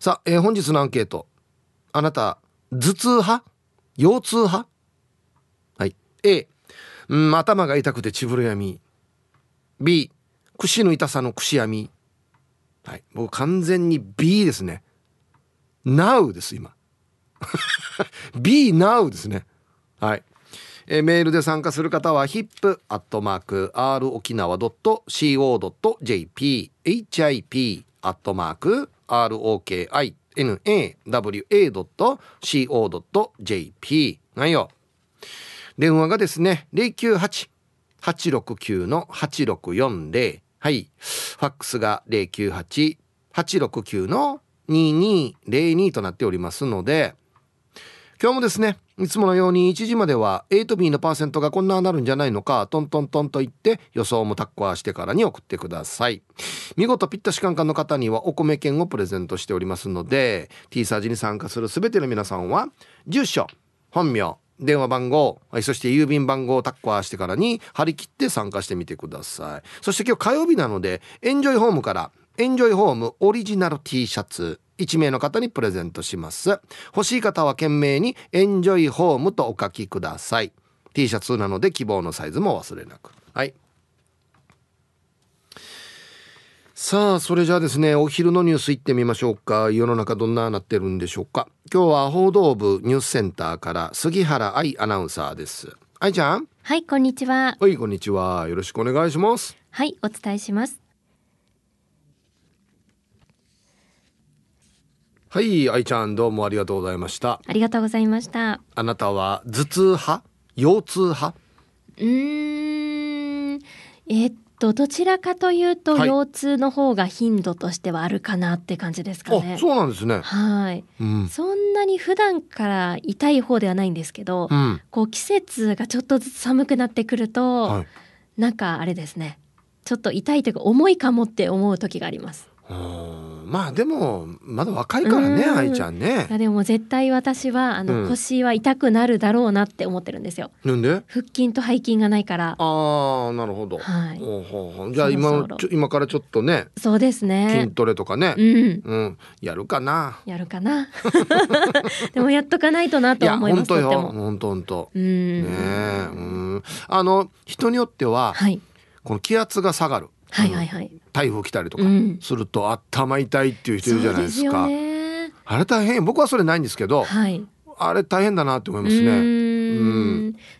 さあ、えー、本日のアンケート。あなた頭痛派？腰痛派？はい。A うん頭が痛くて血ぶるやみ B 串の痛さの串やみはい。僕完全に B ですね。Now です今。B Now ですね。はい。えメールで参加する方は hip.r 沖縄 .co.jp hip アットマーク ROKINAWA.co.jp なんよ。電話がですね098-869-8640はい。ファックスが098-869の2202となっておりますので今日もですねいつものように1時までは A と B のパーセントがこんななるんじゃないのかトントントンと言って予想もタッコアしてからに送ってください。見事ピッタシカンカンの方にはお米券をプレゼントしておりますので T サージに参加する全ての皆さんは住所本名電話番号、そして郵便番号をタッコアしてからに張り切って参加してみてください。そして今日火曜日なのでエンジョイホームからエンジョイホームオリジナル T シャツ1名の方にプレゼントします。欲しい方は懸命にエンジョイホームとお書きください。T シャツなので希望のサイズも忘れなく。はい。さあそれじゃあですねお昼のニュースいってみましょうか。世の中どんななってるんでしょうか。今日は報道部ニュースセンターから杉原愛アナウンサーです。愛ちゃん。はいこんにちは。はいこんにちは。よろしくお願いします。はいお伝えしますはい愛ちゃんどうもありがとうございました。ありがとうございました。あなたは頭痛派？腰痛派？うーん。えー、っとどちらかというと、はい。腰痛の方が頻度としてはあるかなって感じですかね。あそうなんですね。はい、うん。そんなに普段から痛い方ではないんですけど、うん。こう季節がちょっとずつ寒くなってくると、はい。なんかあれですね。ちょっと痛いというか重いかもって思う時があります。うんまあでもまだ若いからねうん。愛ちゃんね。いやでも絶対私はあの、うん。腰は痛くなるだろうなって思ってるんですよ。なんで？腹筋と背筋がないから。ああなるほど、はい。ほうほうほう。じゃあ今そろそろ。のちょ今からちょっとねそうですね。筋トレとかね。うん。うん、やるかな。やるかな。でもやっとかないとなといや思います本当よ。とっても。本当本当。うん、ねえ。うん。あの人によってははい。この気圧が下がるはいはいはい。台風来たりとかうん。すると頭痛いっていう人いるじゃないですか、すあれ大変。僕はそれないんですけどはい。あれ大変だなって思いますうねーん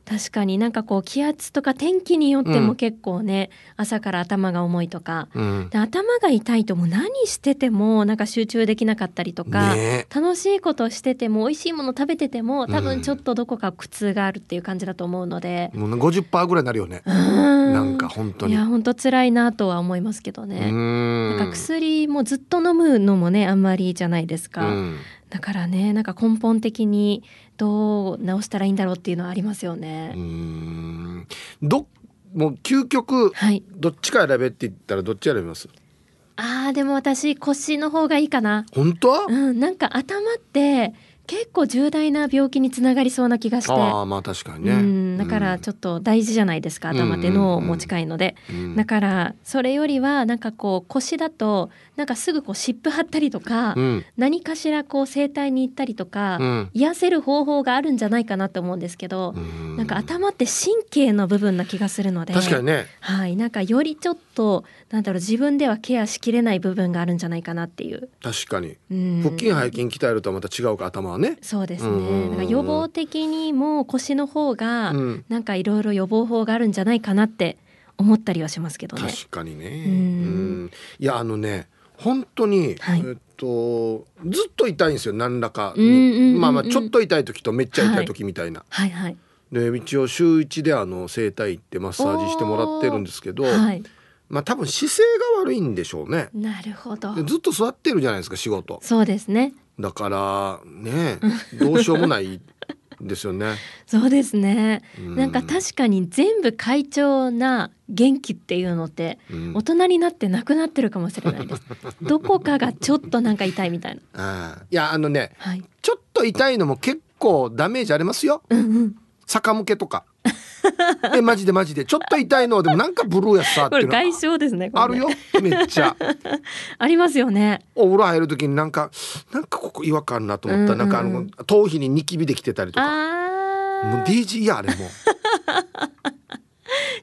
確かになんかこう気圧とか天気によってうん。も結構ね、朝から頭が重いとか。うん。で頭が痛いともう何しててもなんか集中できなかったりとか、ね。楽しいことしてても美味しいもの食べてても多うん。分ちょっとどこか苦痛があるっていう感じだと思うので、もう50%ぐらいになるよね。ななんか本当に。いや本当辛いなとは思いますけどうね。ん。なんか薬もずっと飲むのもねあんまりじゃないですか、うん。だからねなんか根本的にどう治したらいいんだろうっていうのはありますよね。うんどもう究極はいどっちか選べって言ったらどっち選びます？あーでも私腰の方がいいかな。本当？うんなんか頭って結構重大な病気につながりそうな気がして。ああまあ確かにね。うん。だからちょっと大事じゃないですか、頭って脳も近いので、うん。だからそれよりはなんかこう腰だとなんかすぐこう湿布貼ったりとか、うん。何かしらこう整体に行ったりとか、うん。癒せる方法があるんじゃないかなと思うんですけど、うん。なんか頭って神経の部分な気がするので。確かにね。はい、なんかよりちょっとなんだろう自分ではケアしきれない部分があるんじゃないかなっていう。確かに。うん。腹筋背筋鍛えるとはまた違うか頭はね。そうですね、うん。うんうんなんか予防的にも腰の方が、うん。なんかいろいろ予防法があるんじゃないかなって思ったりはしますけどね。確かにね。うん。うん。いやあのね本当に、はい。えっとずっと痛いんですよ何らかうんうんうんうんにまあまあちょっと痛い時とめっちゃ痛い時みたいな、はいはい。で一応週一であの整体行ってマッサージしてもらってるんですけど、はい。まあ多分姿勢が悪いんでしょうねなるほどで。ずっと座ってるじゃないですか仕事そうですね。だからねどうしようもないですよね そうですね。うんなんか確かに全部快調な元気っていうのってうん大人になってなくなってるかもしれないです。どこかがちょっとなんか痛いみたいな。ああいやあのねはい。ちょっと痛いのも結構ダメージありますようんうん。逆向けとか えマジでマジで。ちょっと痛いのでもなんかブルーやさっていうの。これ外傷ですねあるよめっちゃ。ありますよね。お風呂入る時になんかなんかここ違和感あるなと思った。ら、うんうん。なんかあの頭皮にニキビできてたりとか。もうあー DG やあれも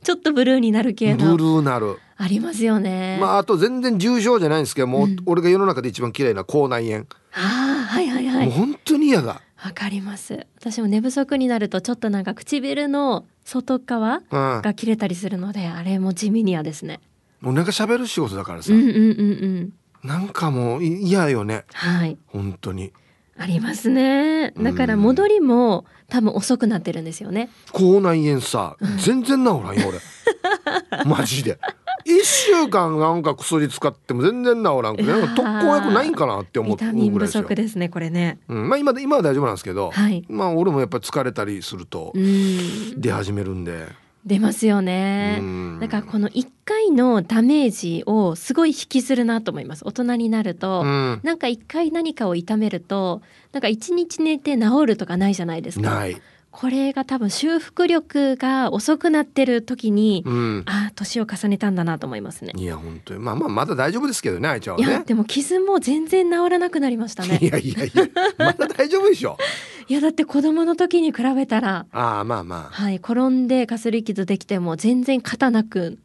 ちょっとブルーになる系ブルのーなる。ありますよね。まああと全然重症じゃないんですけどもう、うん。俺が世の中で一番嫌いな口内炎、あーはいはいはい。もう本当に嫌だ。わかります。私も寝不足になるとちょっとなんか唇の外側うん。が切れたりするのであれも地味に嫌ですね。もうなんか喋る仕事だからさ、うんうんうんうん。なんかもうい嫌よね。はい。本当に。ありますね。だからうん戻りも多分遅くなってるんですよね。口内炎さ。全然治らんよ俺。マジで一週間なんか薬使っても全然治らんくてなんか特効薬ないんかなって思うビタミン不ぐらいですよ足ですねこれね。うん、まあ今で今は大丈夫なんですけど、はい。まあ俺もやっぱり疲れたりするとうん。出始めるんで、出ますよね。うん。だからこの1回のダメージをすごい引きずるなと思います。大人になると、うん。なんか1回何かを痛めるとなんか1日寝て治るとかないじゃないですか。ない、これが多分修復力が遅くなってる時に、うん、ああ年を重ねたんだなと思いますね。いや本当に。まあまあまだ大丈夫ですけどねあいちゃんいはね。やでも傷も全然治らなくなりましたね。いやいやいやまだ大丈夫でしょ。いやだって子供の時に比べたら。ああまあまあ。はい転んでかすり傷できても全然肩なく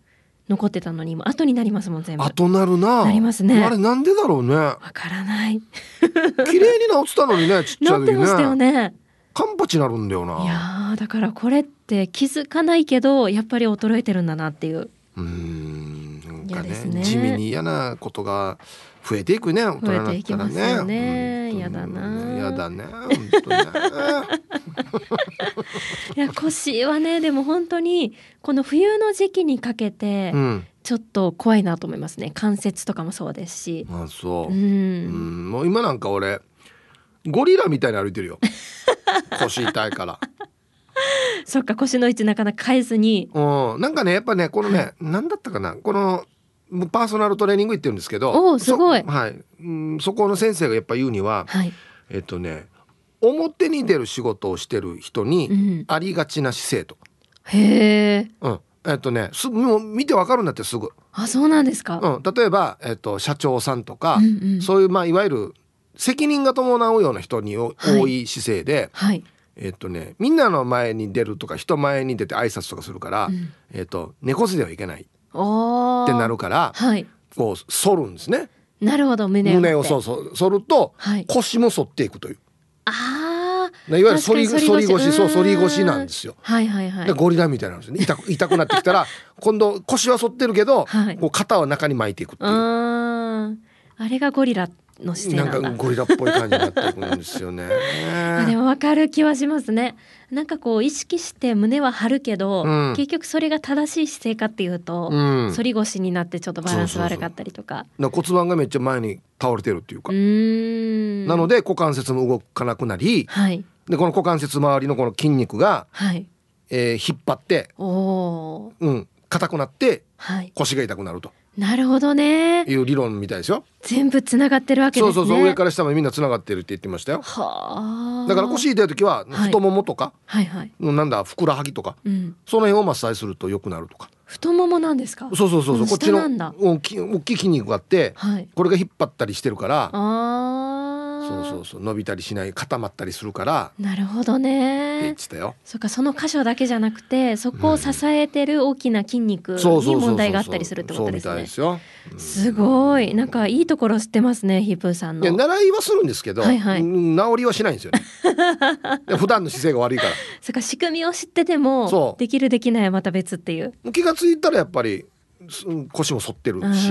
残ってたのにも後になりますもん全部。わ後なるな。なりますね。あれなんでだろうね。からない。綺麗に治ってたのにねちっちゃい時治ってましたよねねカンパチなるんだよな。いやーだからこれって気づかないけどやっぱり衰えてるんだなっていう。うーんなんかね嫌ですね。地味に嫌なことが増えていくね大人になったらね。増えていきますよね。本当に嫌だな。嫌だね本当ね。いや腰はねでも本当にこの冬の時期にかけてうん。ちょっと怖いなと思いますね。関節とかもそうですし。あそう。う、ん、ん、もう今なんか俺ゴリラみたいに歩いてるよ 腰痛いから。そっか腰の位置なかなか変えずに。うん。なんかねやっぱねこのね何だったかな。このパーソナルトレーニング行ってるんですけどおーすごい。そはい、うん、そこの先生がやっぱ言うにははい、えっとね表に出る仕事をしてる人うにん、ありがちな姿勢と、へえうん、えっとねすもう見てわかるんだってすぐ、あそうなんですか、うん、例えば、えっと、社長さんとか、うんうん。そういうまあいわゆる責任が伴うような人に多い姿勢で、はい、えっとねみんなの前に出るとか人前に出て挨拶とかするから、うん。えっと猫背ではいけないってなるからはい。こう反るんですね。なるほど胸を胸をそうそう反るとはい。腰も反っていくという。ああいわゆる反り反り腰。そううん。反り腰なんですよ。はいはいはい。でゴリラみたいなんですよね。痛く痛くなってきたら 今度腰は反ってるけど、はい。こう肩は中に巻いていくっていう。あれがゴリラの姿勢なんかゴリラっぽい感じになっていくんですよね。あでもわかる気はしますね。なんかこう意識して胸は張るけど、うん。結局それが正しい姿勢かっていうと、うん、反り腰になってちょっとバランス悪かったりとか。な骨盤がめっちゃ前に倒れてるっていうか、なので股関節も動かなくなりはい。でこの股関節周りのこの筋肉が、はい。えー引っ張って、おうん、硬くなってはい。腰が痛くなるとなるほどね。いう理論みたいですよ。全部つながってるわけですね。そうそうそう。上から下までみんなつながってるって言ってましたよ。はあ。だから腰痛い時ははい。太ももとか、はいはい。なんだふくらはぎとかうん。その辺をマッサージすると良くなるとか。太ももなんですか？そうそうそうそう。あこっちの大きい大きい筋肉があってはい。これが引っ張ったりしてるからああそうそうそう。伸びたりしない固まったりするから。なるほどって言ねってたよ。そっかその箇所だけじゃなくてそこを支えてる大きな筋肉に問題があったりするってことですね。すごい。なんかいいところ知ってますねヒープーさんの。習いはするんですけど、はいはい。うん治りはしないんですよね。普段の姿勢が悪いから。そっか仕組みを知っててもできるできないはまた別っていう。気がついたらやっぱりす腰も反ってるし、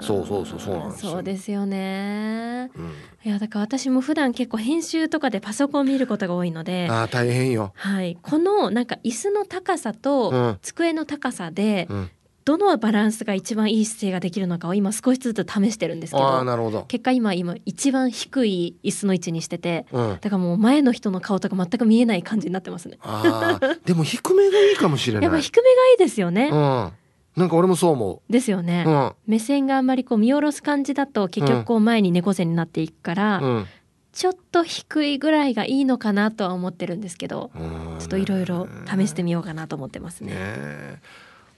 そうそうそうそうなんですよそうですよねうんいやだから私も普段結構編集とかでパソコン見ることが多いのであー大変よ。はい、このなんか椅子の高さうとん机の高さでうん、どのバランスが一番いい姿勢ができるのかを今少しずつ試してるんですけどなるほど。結果今今一番低い椅子の位置にしててうん、だからもう前の人の顔とか全く見えない感じになってますね。ああでも低めがいいかもしれない。やっぱ低めがいいですよね。うん、なんか俺もそう思ですよね。う。うん目線があんまりこう見下ろす感じだと結局こう前に猫背になっていくから、うんちょっと低いぐらいがいいのかなとは思ってるんですけどちょっといろいろ試してみようかなと思ってますね。ね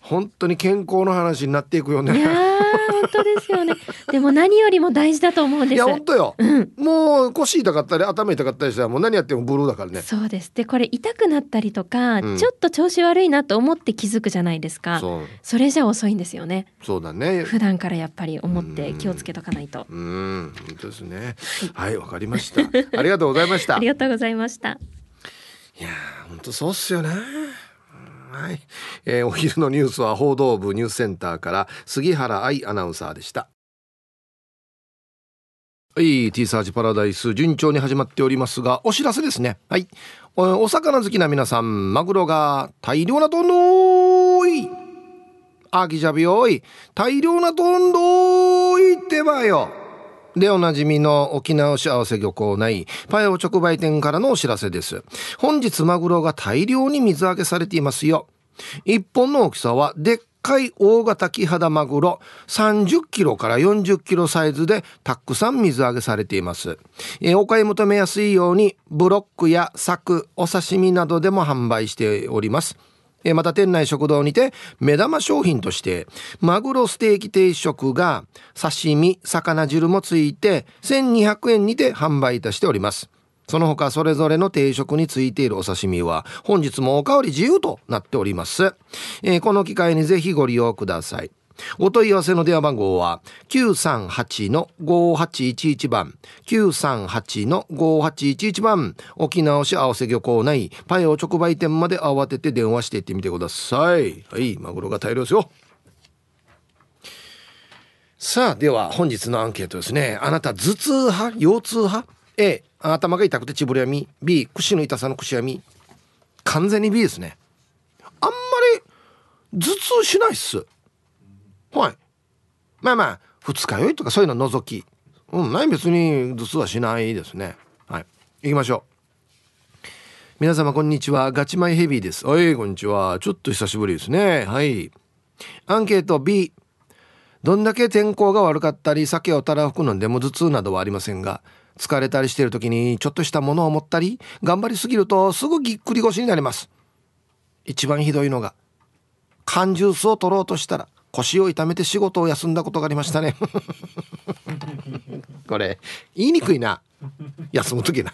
本当に健康の話になっていくよね。いやー本当ですよね。でも何よりも大事だと思うんです。いや本当よ、うんもう腰痛かったり頭痛かったりしたらもう何やってもブルーだからね。そうです。でこれ痛くなったりとか、うんちょっと調子悪いなと思って気づくじゃないですか。そうそれじゃ遅いんですよね。そうだね。普段からやっぱり思って気をつけとかないと。うん本当ですね。はいわかりました。ありがとうございました。ありがとうございました。いやー本当そうっすよね。はい、えーお昼のニュースは報道部ニュースセンターから杉原愛アナウンサーでした。はい、T サージパラダイス順調に始まっておりますが、お知らせですね。はい。お魚好きな皆さん、マグロが大量なとんどーい。あきじゃびよい。大量なとんどーいってばよ。でおなじみの沖縄幸せ漁港内パヤオ直売店からのお知らせです。本日マグロが大量に水揚げされていますよ。一本の大きさはでっかい大型キハダマグロ30キロから40キロサイズでたくさん水揚げされています、えお買い求めやすいようにブロックや柵お刺身などでも販売しております。えまた店内食堂にて目玉商品としてマグロステーキ定食が刺身魚汁もついて1200円にて販売いたしております。その他それぞれの定食についているお刺身は本日もおかわり自由となっております、えーこの機会にぜひご利用ください。お問い合わせの電話番号は938-5811番938-5811番。沖縄市合わせ漁港内パイオ直売店まで慌てて電話していってみてください。はいマグロが大量ですよ。さあでは本日のアンケートですね。あなた頭痛派？腰痛派？A 頭が痛くて血ぶれやみ B 腰の痛さの腰やみ完全に B ですね。あんまり頭痛しないっす。はい。まあまあ二日酔いとかそういうの除き。うんない別に頭痛はしないですね。はい。行きましょう。皆様こんにちは。ガチマイヘビーです。はいこんにちは。ちょっと久しぶりですね。はい。アンケート B どんだけ天候が悪かったり酒をたらふく飲んでも頭痛などはありませんが疲れたりしている時にちょっとしたものを持ったり頑張りすぎるとすぐぎっくり腰になります。一番ひどいのが缶ジュースを取ろうとしたら腰を痛めて仕事を休んだことがありましたね。これ言いにくいな。休む時な。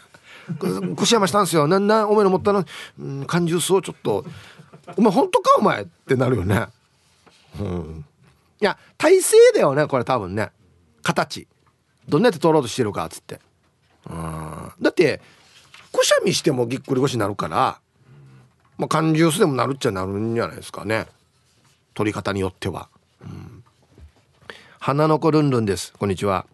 腰山したんですよ。なんなんお前の持ったの、うん、缶ジュースをちょっと。お前本当かお前ってなるよね。うん。いや体勢だよねこれ多分ね。形。どんなやって取ろうとしてるかっつって。うん。だってくしゃみしてもぎっくり腰になるからまあ缶ジュースでもなるっちゃなるんじゃないですかね。取り方によっては、花の子ルンルンです。こんにちは。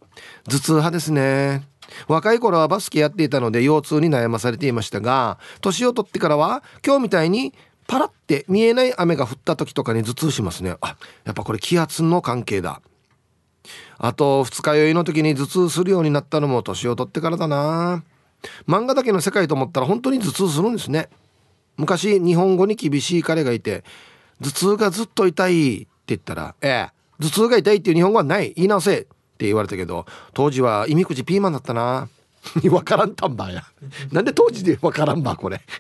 頭痛派ですね。若い頃はバスケやっていたので腰痛に悩まされていましたが年を取ってからは今日みたいにパラって見えない雨が降った時とかに頭痛しますね。あやっぱこれ気圧の関係だ。あと二日酔いの時に頭痛するようになったのも年を取ってからだな。漫画だけの世界と思ったら本当に頭痛するんですね。昔日本語に厳しい彼がいて頭痛がずっと痛いって言ったら「ええ頭痛が痛いっていう日本語はない。言い直せ」って言われたけど当時は意味くじピーマンだったな。わからんたんばや。なんで当時でわからんばこれ。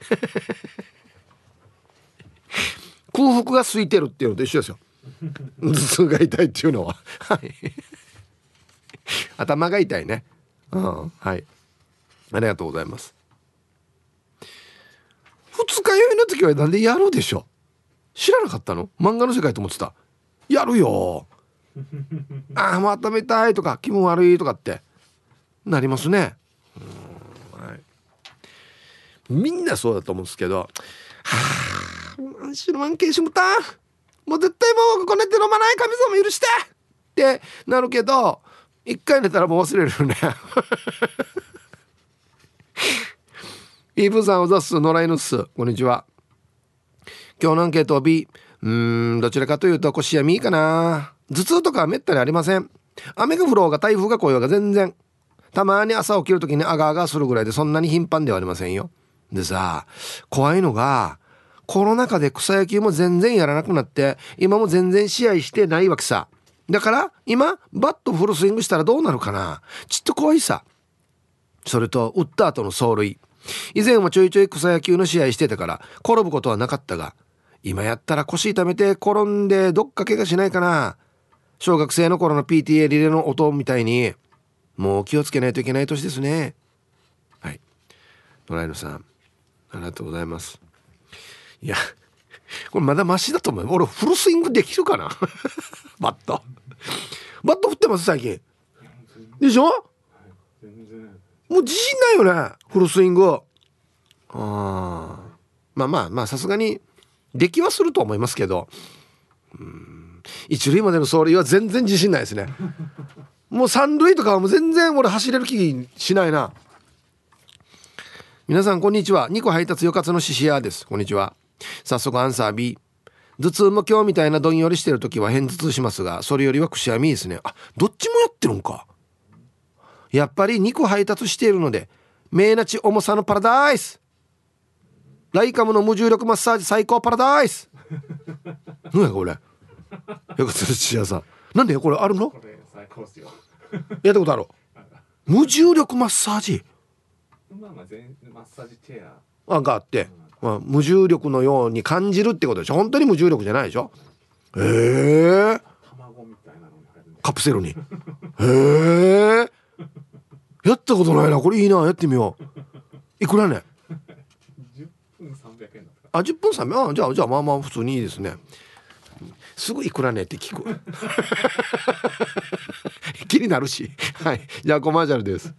空腹が空いてるっていうのと一緒ですよ。頭痛が痛いっていうのは。頭が痛いね。うんはい。ありがとうございます。二日酔いの時はなんでやるでしょう？知らなかったの？漫画の世界と思ってた。やるよ。ああもう温めたいとか気分悪いとかって。なりますね。うんはい。みんなそうだと思うんですけど。はあ白マンケーシムたもう絶対もうこねて飲まない神様許して。ってなるけど一回寝たらもう忘れるよね。イーブンさんおざっす。野良犬っす。こんにちは今日のアンケート B うーんどちらかというと腰やみかな。頭痛とかはめったにありません。雨が降ろうが台風が来ようが全然。たまに朝起きる時にアガアガするぐらいでそんなに頻繁ではありませんよ。でさ怖いのがコロナ禍で草野球も全然やらなくなって今も全然試合してないわけさ。だから今バットフルスイングしたらどうなるかな。ちっと怖いさ。それと打った後の走塁。以前はちょいちょい草野球の試合してたから転ぶことはなかったが今やったら腰痛めて転んでどっか怪我しないかな。小学生の頃の PTA リレーの音みたいに。もう気をつけないといけない年ですね。はい。野良犬さん。ありがとうございます。いやこれまだマシだと思う俺フルスイングできるかな。バット。バット振ってます最近。でしょ？もう自信ないよね。フルスイング。あまあまあまあさすがに出来はすると思いますけど。うん。一塁までの走塁は全然自信ないですね。もう三塁とかはもう全然俺走れる気しないな。皆さんこんにちは。2個配達よかつの獅子屋です。こんにちは。早速アンサー B 頭痛も今日みたいなどんよりしてる時は偏頭痛しますがそれよりはくしゃみですね。あどっちもやってるんか。やっぱり2個配達しているので命なち重さのパラダイスライカムの無重力マッサージ最高パラダイス。何やこれ。よかったです屋さん。なんでこれあるの？やったことある？無重力マッサージ？まあまあ全マッサージチェア。があって、まあ、無重力のように感じるってことでしょ。本当に無重力じゃないでしょ。え。えー、カプセルに。へえ。やったことないな。これいいな。やってみよう。いくらね？10分300円あ10分300円じゃあじゃあまあまあ普通にいいですね。すぐいくらねって聞く。気になるし。はい。じゃあコマーシャルです。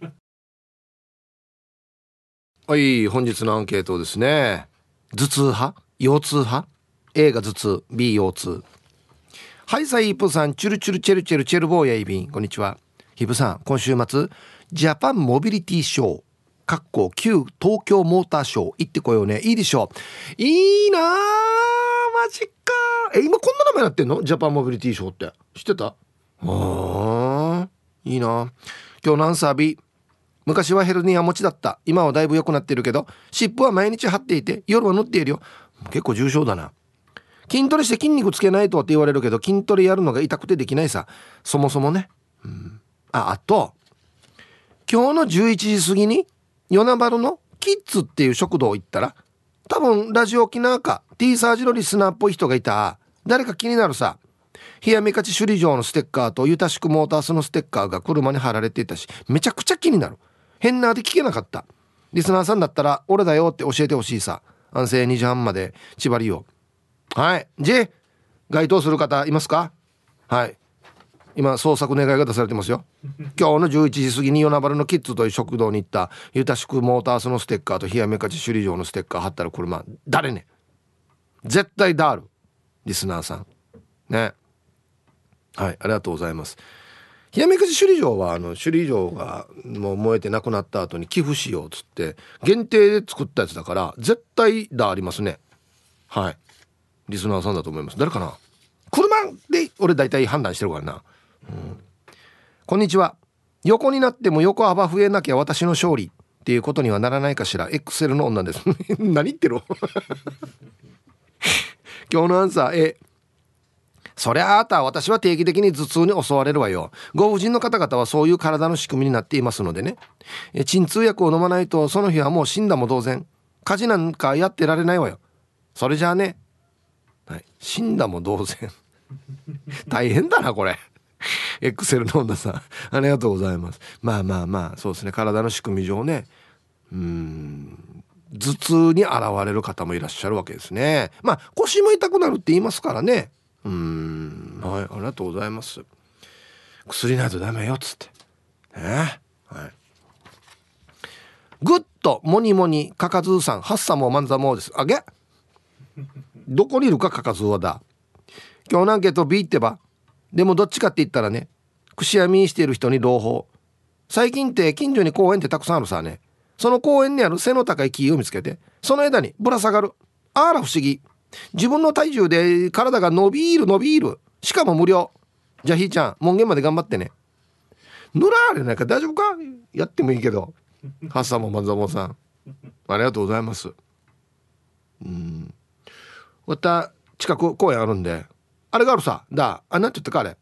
はい本日のアンケートですね。頭痛派？腰痛派？A が頭痛？B 腰痛。はいさいイープさんチュルチュルチェルチェルチェルボーヤイビン。こんにちは。ヒブさん今週末ジャパンモビリティショー。かっこ旧東京モーターショー行ってこようね。いいでしょう。いいなマジかえ今こんな名前なってんの？ジャパンモビリティショーって。知ってた？あいいな今日のアンサー B 昔はヘルニア持ちだった。今はだいぶ良くなってるけど湿布は毎日貼っていて夜は塗っているよ。結構重症だな。筋トレして筋肉つけないとって言われるけど筋トレやるのが痛くてできないさ。そもそもね、うん、ああと今日の11時過ぎに与那原のキッズっていう食堂行ったら多分ラジオ沖縄か T サージのリスナーっぽい人がいた。誰か気になるさ。冷やみ勝ち首里城のステッカーとゆたしくモータースのステッカーが車に貼られていたしめちゃくちゃ気になる。変なで聞けなかった。リスナーさんだったら俺だよって教えてほしいさ。安静2時半まで縛りよはい。じ該当する方いますか？はい。今捜索願いが出されてますよ。今日の11時過ぎに与那原のキッズという食堂に行ったゆたしくモータースのステッカーと冷やめかち首里城のステッカー貼ったら車誰ね絶対ダール。リスナーさん。ね。はいありがとうございます。冷やめかち首里城はあの首里城がもう燃えてなくなった後に寄付しようっつって限定で作ったやつだから絶対ダーりますね。はい。リスナーさんだと思います。誰かな？車で俺大体判断してるからなこんにちは。横になっても横幅増えなきゃ私の勝利っていうことにはならないかしら。エクセルの女です。何言ってる？今日のアンサー A そりゃあた私は定期的に頭痛に襲われるわよ。ご婦人の方々はそういう体の仕組みになっていますのでね。鎮痛薬を飲まないとその日はもう死んだも同然。家事なんかやってられないわよ。それじゃあね、はい、死んだも同然。大変だなこれ。エクセルの女さんありがとうございます。まあまあまあそうですね。体の仕組み上ね。うん。頭痛に現れる方もいらっしゃるわけですね。まあ腰も痛くなるって言いますからね。うん。はいありがとうございます。薬ないとダメよっつって。ね。はい。グッとモニモニかかずさん。ハッサもマンザモです。あげ。どこにいるかかかずはだ。今日のアンケート B ってば。でもどっちかって言ったらねくしゃみしている人に朗報。最近って近所に公園ってたくさんあるさね。その公園にある背の高い木を見つけてその枝にぶら下がる。あら不思議。自分の体重で体が伸びる伸びる。しかも無料。じゃあひーちゃん門限まで頑張ってね。ぬらあれなんか大丈夫か？やってもいいけど。ハッサンも万座もさん。ありがとうございます。うん。また近く公園あるんで。あれがあるさ。だあなんて言ったかあれ。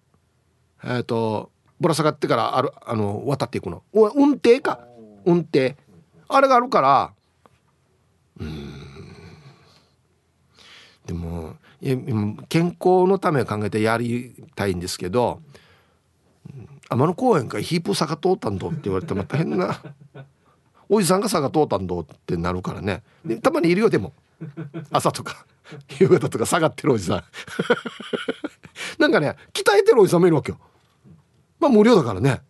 えっ、ー、とぶら下がってからあるあの渡っていくの。お運転か？運転。あれがあるから。うん。でも健康のためを考えてやりたいんですけど天野公園か。ヒープ坂通ったんどって言われてまた変な。おじさんが坂通ったんどってなるからね。たまにいるよでも。朝とか夕方とか下がってるおじさん。なんかね鍛えてるおじさんもいるわけよ。まあ無料だからね。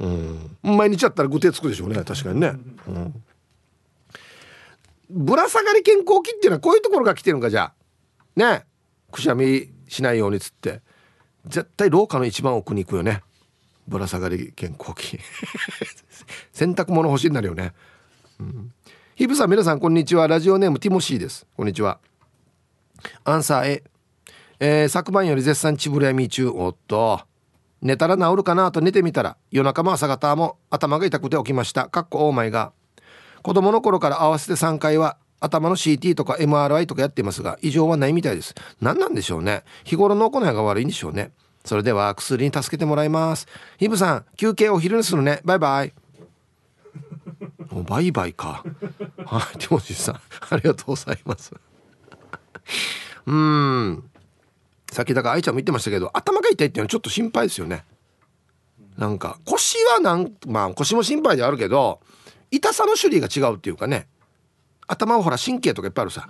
うん。毎日やったら具体つくでしょうね。確かにね、うん、ぶら下がり健康器っていうのはこういうところが来てるのかじゃあ。ね。くしゃみしないようにっつって。絶対廊下の一番奥に行くよね。ぶら下がり健康器 洗濯物欲しいになるよね、うん、ヒブさん皆さんこんにちは。ラジオネームティモシーです。こんにちは。アンサー A、えー、昨晩より絶賛ちぶれみ中。おっと。寝たら治るかなと寝てみたら夜中も朝方も頭が痛くて起きました。かっこオーマイが。子供の頃から合わせて3回は頭の CT とか MRI とかやっていますが異常はないみたいです。何なんでしょうね。日頃の行いが悪いんでしょうね。それでは薬に助けてもらいます。ヒブさん休憩お昼にするね。バイバイ。バイバイか。はいティモシーさんありがとうございます。うん。さっきだから愛ちゃんも言ってましたけど頭が痛いっていうのはちょっと心配ですよね。なんか腰はなんまあ腰も心配であるけど痛さの種類が違うっていうかね。頭はほら神経とかいっぱいあるさ。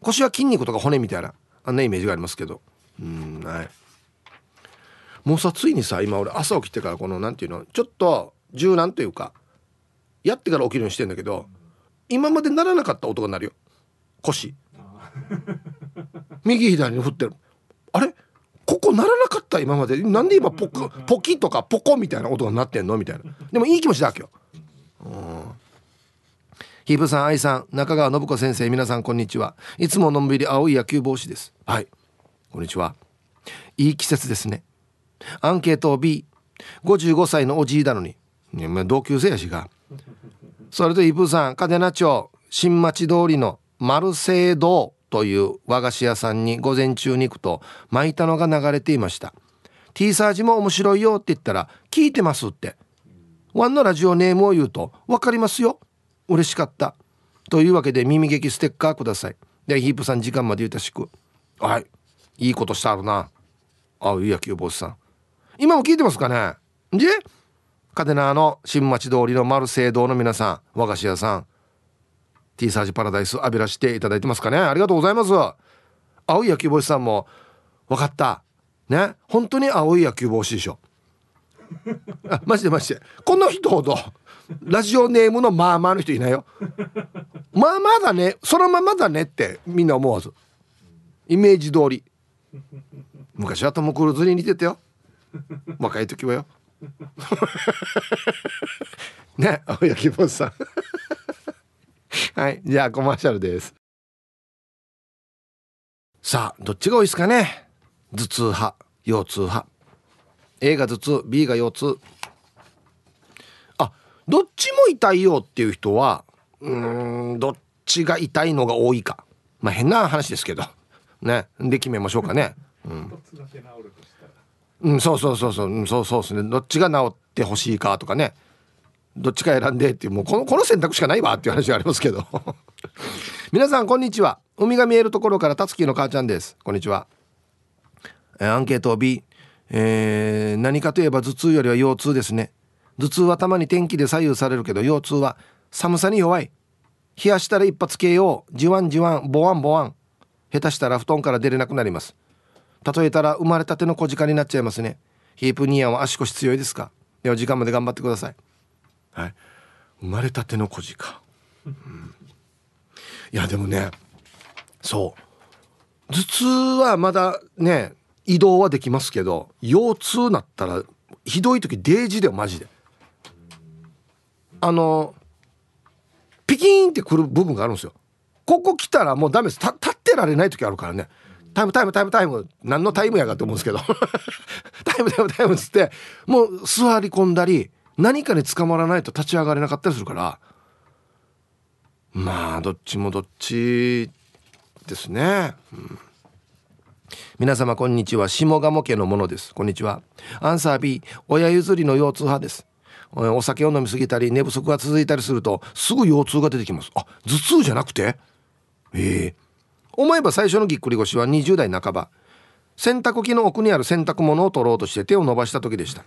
腰は筋肉とか骨みたいなあんなイメージがありますけど。うんはい。もうさついにさ今俺朝起きてからこの何ていうのちょっと柔軟というかやってから起きるようにしてんだけど今までならなかった音が鳴るよ。腰。右左に振ってる。あれ？ここ鳴らなかった？今まで。なんで今ポコポキとかポコみたいな音が鳴ってんの？みたいな。でもいい気持ちだわけよう。ん。ヒープさん愛さん中川信子先生皆さんこんにちは。いつものんびり青い野球帽子です。はい。こんにちは。いい季節ですね。アンケート B55 歳のおじいだのに、ね、同級生やしが。それとイブさん嘉手納町新町通りのマルセイドという和菓子屋さんに午前中に行くと巻いたのが流れていました。T サージも面白いよって言ったら聞いてますって。ワンのラジオネームを言うと分かりますよ。嬉しかった。というわけで耳劇ステッカーください。でヒープさん時間まで言うたしく。はい。いいことしたあるな。あいい野球坊主さん。今も聞いてますかね？で？カデナーの新町通りのマルセイ堂の皆さん和菓子屋さん T サージパラダイス浴びらしていただいてますかね。ありがとうございます。青い野球帽子さんも分かった。ね。本当に青い野球帽子でしょ。あマジでマジで。この人ほどラジオネームのまあまあの人いないよ。まあまあだね。そのままだねってみんな思わず。イメージ通り。昔はトム・クルーズに似てたよ。若い時はよ。ね青柳坊さん。はいじゃあコマーシャルです。さあどっちが多いですかね？頭痛派腰痛派。A が頭痛 B が腰痛。あどっちも痛いよっていう人はうんどっちが痛いのが多いか。まあ変な話ですけど。ねで決めましょうかね。うん。うん、そうそうそうそう、うん、そうそうですね。どっちが治ってほしいかとかね。どっちか選んでっていうもうこのこの選択しかないわっていう話がありますけど。皆さんこんにちは。海が見えるところからたつきの母ちゃんです。こんにちは、えー、アンケート B、えー、何かといえば頭痛よりは腰痛ですね。頭痛はたまに天気で左右されるけど腰痛は寒さに弱い。冷やしたら一発系をじわんじわんボワンボワン下手したら布団から出れなくなります。例えたら生まれたての小鹿になっちゃいますね。ヒープニアンは足腰強いですか？では時間まで頑張ってください。はい。生まれたての小鹿、うん、いやでもねそう。頭痛はまだね移動はできますけど腰痛なったらひどい時デージだよマジで。あのピキーンってくる部分があるんですよ。ここ来たらもうダメです。立ってられない時あるからね。タイムタイムタイムタイム。何のタイムやかと思うんですけど。タイムタイムタイムっつってもう座り込んだり何かに捕まらないと立ち上がれなかったりするから。まあどっちもどっちですね、うん、皆様こんにちは。下鴨家のものです。こんにちは。アンサー B 親譲りの腰痛派です。お酒を飲みすぎたり寝不足が続いたりするとすぐ腰痛が出てきます。あ頭痛じゃなくて？ええ思えば最初のぎっくり腰は20代半ば。洗濯機の奥にある洗濯物を取ろうとして手を伸ばした時でした。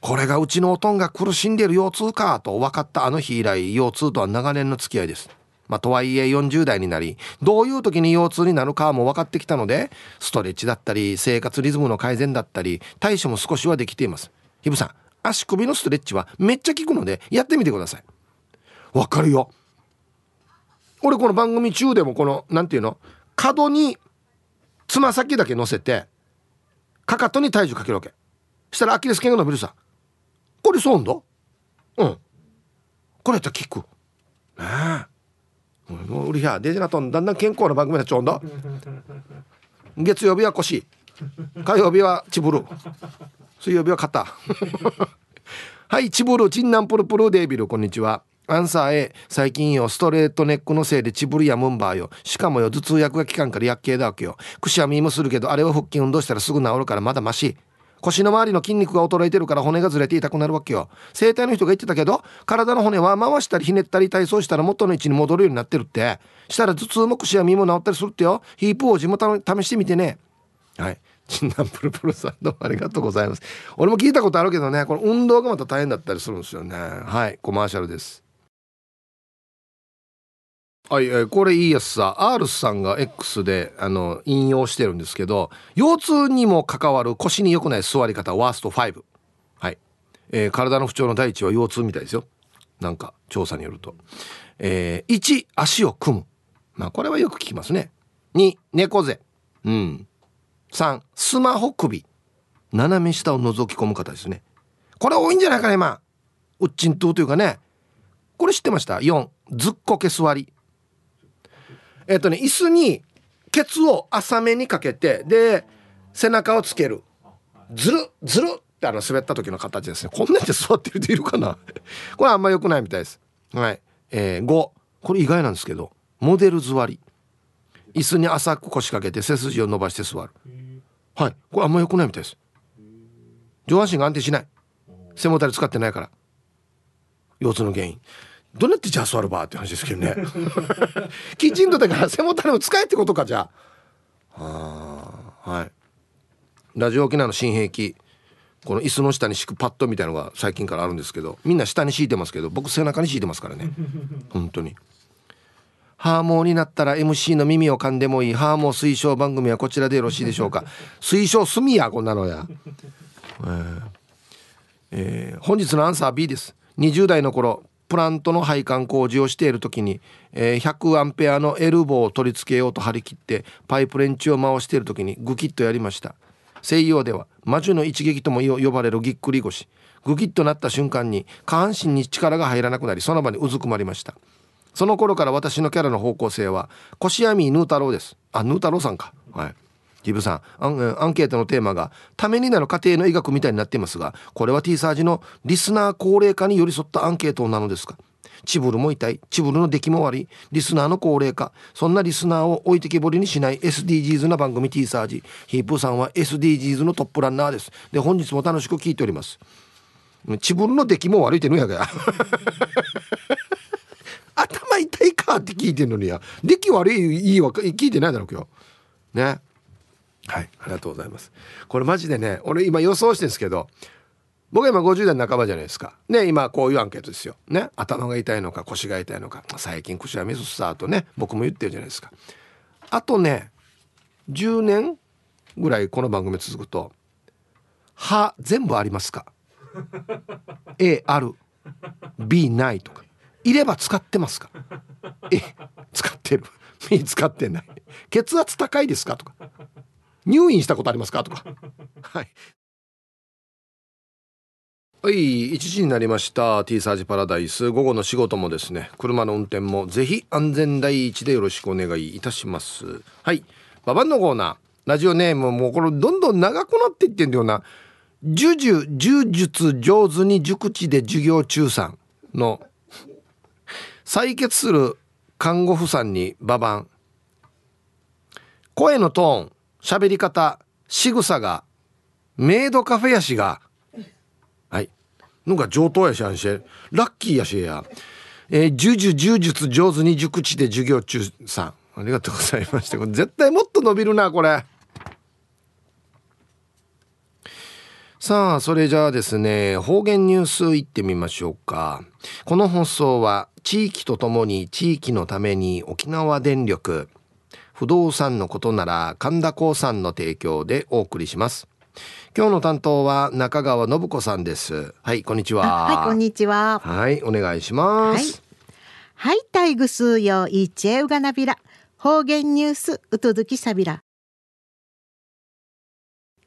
これがうちのおとんが苦しんでいる腰痛かと分かったあの日以来腰痛とは長年の付き合いです。まあ、とはいえ40代になりどういう時に腰痛になるかも分かってきたのでストレッチだったり生活リズムの改善だったり対処も少しはできています。ひぶさん足首のストレッチはめっちゃ効くのでやってみてください。わかるよ。俺この番組中でもこの何て言うの？角につま先だけ乗せてかかとに体重かけるわけ。したらアキレス腱が伸びるさ。これそうんだ？うん。これやったら効くねえ。うりやデジナトンだんだん健康な番組になっちゃうんだ。月曜日は腰。火曜日はチブル。水曜日は肩。はいチブルチンナンプルプルデービルこんにちは。アンサー A 最近よストレートネックのせいでチブルやムンバーよ。しかもよ頭痛薬が効かんから薬系だわけよ。くしゃみもするけどあれは腹筋運動したらすぐ治るからまだマシ。腰の周りの筋肉が衰えてるから骨がずれて痛くなるわけよ。整体の人が言ってたけど体の骨は回したりひねったり体操したら元の位置に戻るようになってるって。したら頭痛もくしゃみも治ったりするってよ。ヒープ王子も試してみてね。はい。チンナンプルプルさんどうもありがとうございます。俺も聞いたことあるけどねこれ運動がまた大変だったりするんですよね。はい。コマーシャルです。はい、これいいやつさ。R さんが X であの引用してるんですけど腰痛にも関わる腰に良くない座り方ワースト5はい、えー、体の不調の第一は腰痛みたいですよ。なんか調査によると、えー、1足を組む。まあこれはよく聞きますね。2猫背。うん。3スマホ首。斜め下を覗き込む方ですね。これ多いんじゃないかな今うっちんとうというかね。これ知ってました？4ずっこけ座り。えっ、とね椅子にケツを浅めにかけてで背中をつける。ずるずるってあの滑った時の形ですね。こんなんで座ってる人いるかな？これあんま良くないみたいです。はい。えー、5これ意外なんですけどモデル座り。椅子に浅く腰掛けて背筋を伸ばして座る。はい。これあんま良くないみたいです。上半身が安定しない。背もたれ使ってないから。腰痛の原因。どうやってじゃあ座るばって話ですけどね。きちんとだから背もたれを使えってことかじゃあ。あはい。ラジオ沖縄の新兵器この椅子の下に敷くパッドみたいのが最近からあるんですけどみんな下に敷いてますけど僕背中に敷いてますからね。本当に。ハーモーになったら MC の耳を噛んでもいい。ハーモー推奨番組はこちらでよろしいでしょうか。推奨すみやこんなのや、えーえー、本日のアンサー B です。20代の頃プラントの配管工事をしている時に、えー、100アンペアのエルボーを取り付けようと張り切ってパイプレンチを回している時にグキッとやりました。西洋では魔女の一撃とも呼ばれるぎっくり腰。グキッとなった瞬間に下半身に力が入らなくなりその場にうずくまりました。その頃から私のキャラの方向性は腰闇ヌー太郎です。あヌー太郎さんか。はい。ギブさん。アンアンケートのテーマがためになる家庭の医学みたいになっていますがこれは T サージのリスナー高齢化に寄り添ったアンケートなのですか？チブルも痛いチブルの出来も悪い。リスナーの高齢化。そんなリスナーを置いてけぼりにしない SDGs な番組 T サージ。ヒープさんは SDGs のトップランナーです。で本日も楽しく聞いております。チブルの出来も悪いってのやがや。頭痛いかって聞いてんのにや。出来悪いいいわ聞いてないだろう今日。ね。はいありがとうございます。これマジでね俺今予想してるんですけど僕は今50代半ばじゃないですか。ね今こういうアンケートですよ。ね頭が痛いのか腰が痛いのか。最近腰はミスさとね僕も言ってるじゃないですか。あとね10年ぐらいこの番組続くと「歯全部ありますか? A ある。B ない」とか「いれば使ってますか?」「A 使ってる。B 使ってない」「血圧高いですか?」とか。入院したことありますか？とか。はい。はい1時になりました。T サージパラダイス。午後の仕事もですね車の運転もぜひ安全第一でよろしくお願いいたします。はい。ババンのコーナー。ラジオネームもうこれどんどん長くなっていってんだよな。呪術柔術上手に熟知で授業中さんの採血する看護婦さんにババン。声のトーン喋り方仕草がメイドカフェやしがはい。のが上等やしあんし。ラッキーやしや。えー、呪術柔術上手に熟知で授業中さん。ありがとうございました。これ絶対もっと伸びるなこれ。さあそれじゃあですね方言ニュースいってみましょうか。この放送は地域とともに地域のために沖縄電力不動産のことなら神田興産の提供でお送りします。今日の担当は中川信子さんです。はいこんにちは。はいこんにちは。はいお願いします。はい。タイグスーヨイチェウガナビラ方言ニュースうとどきさびら。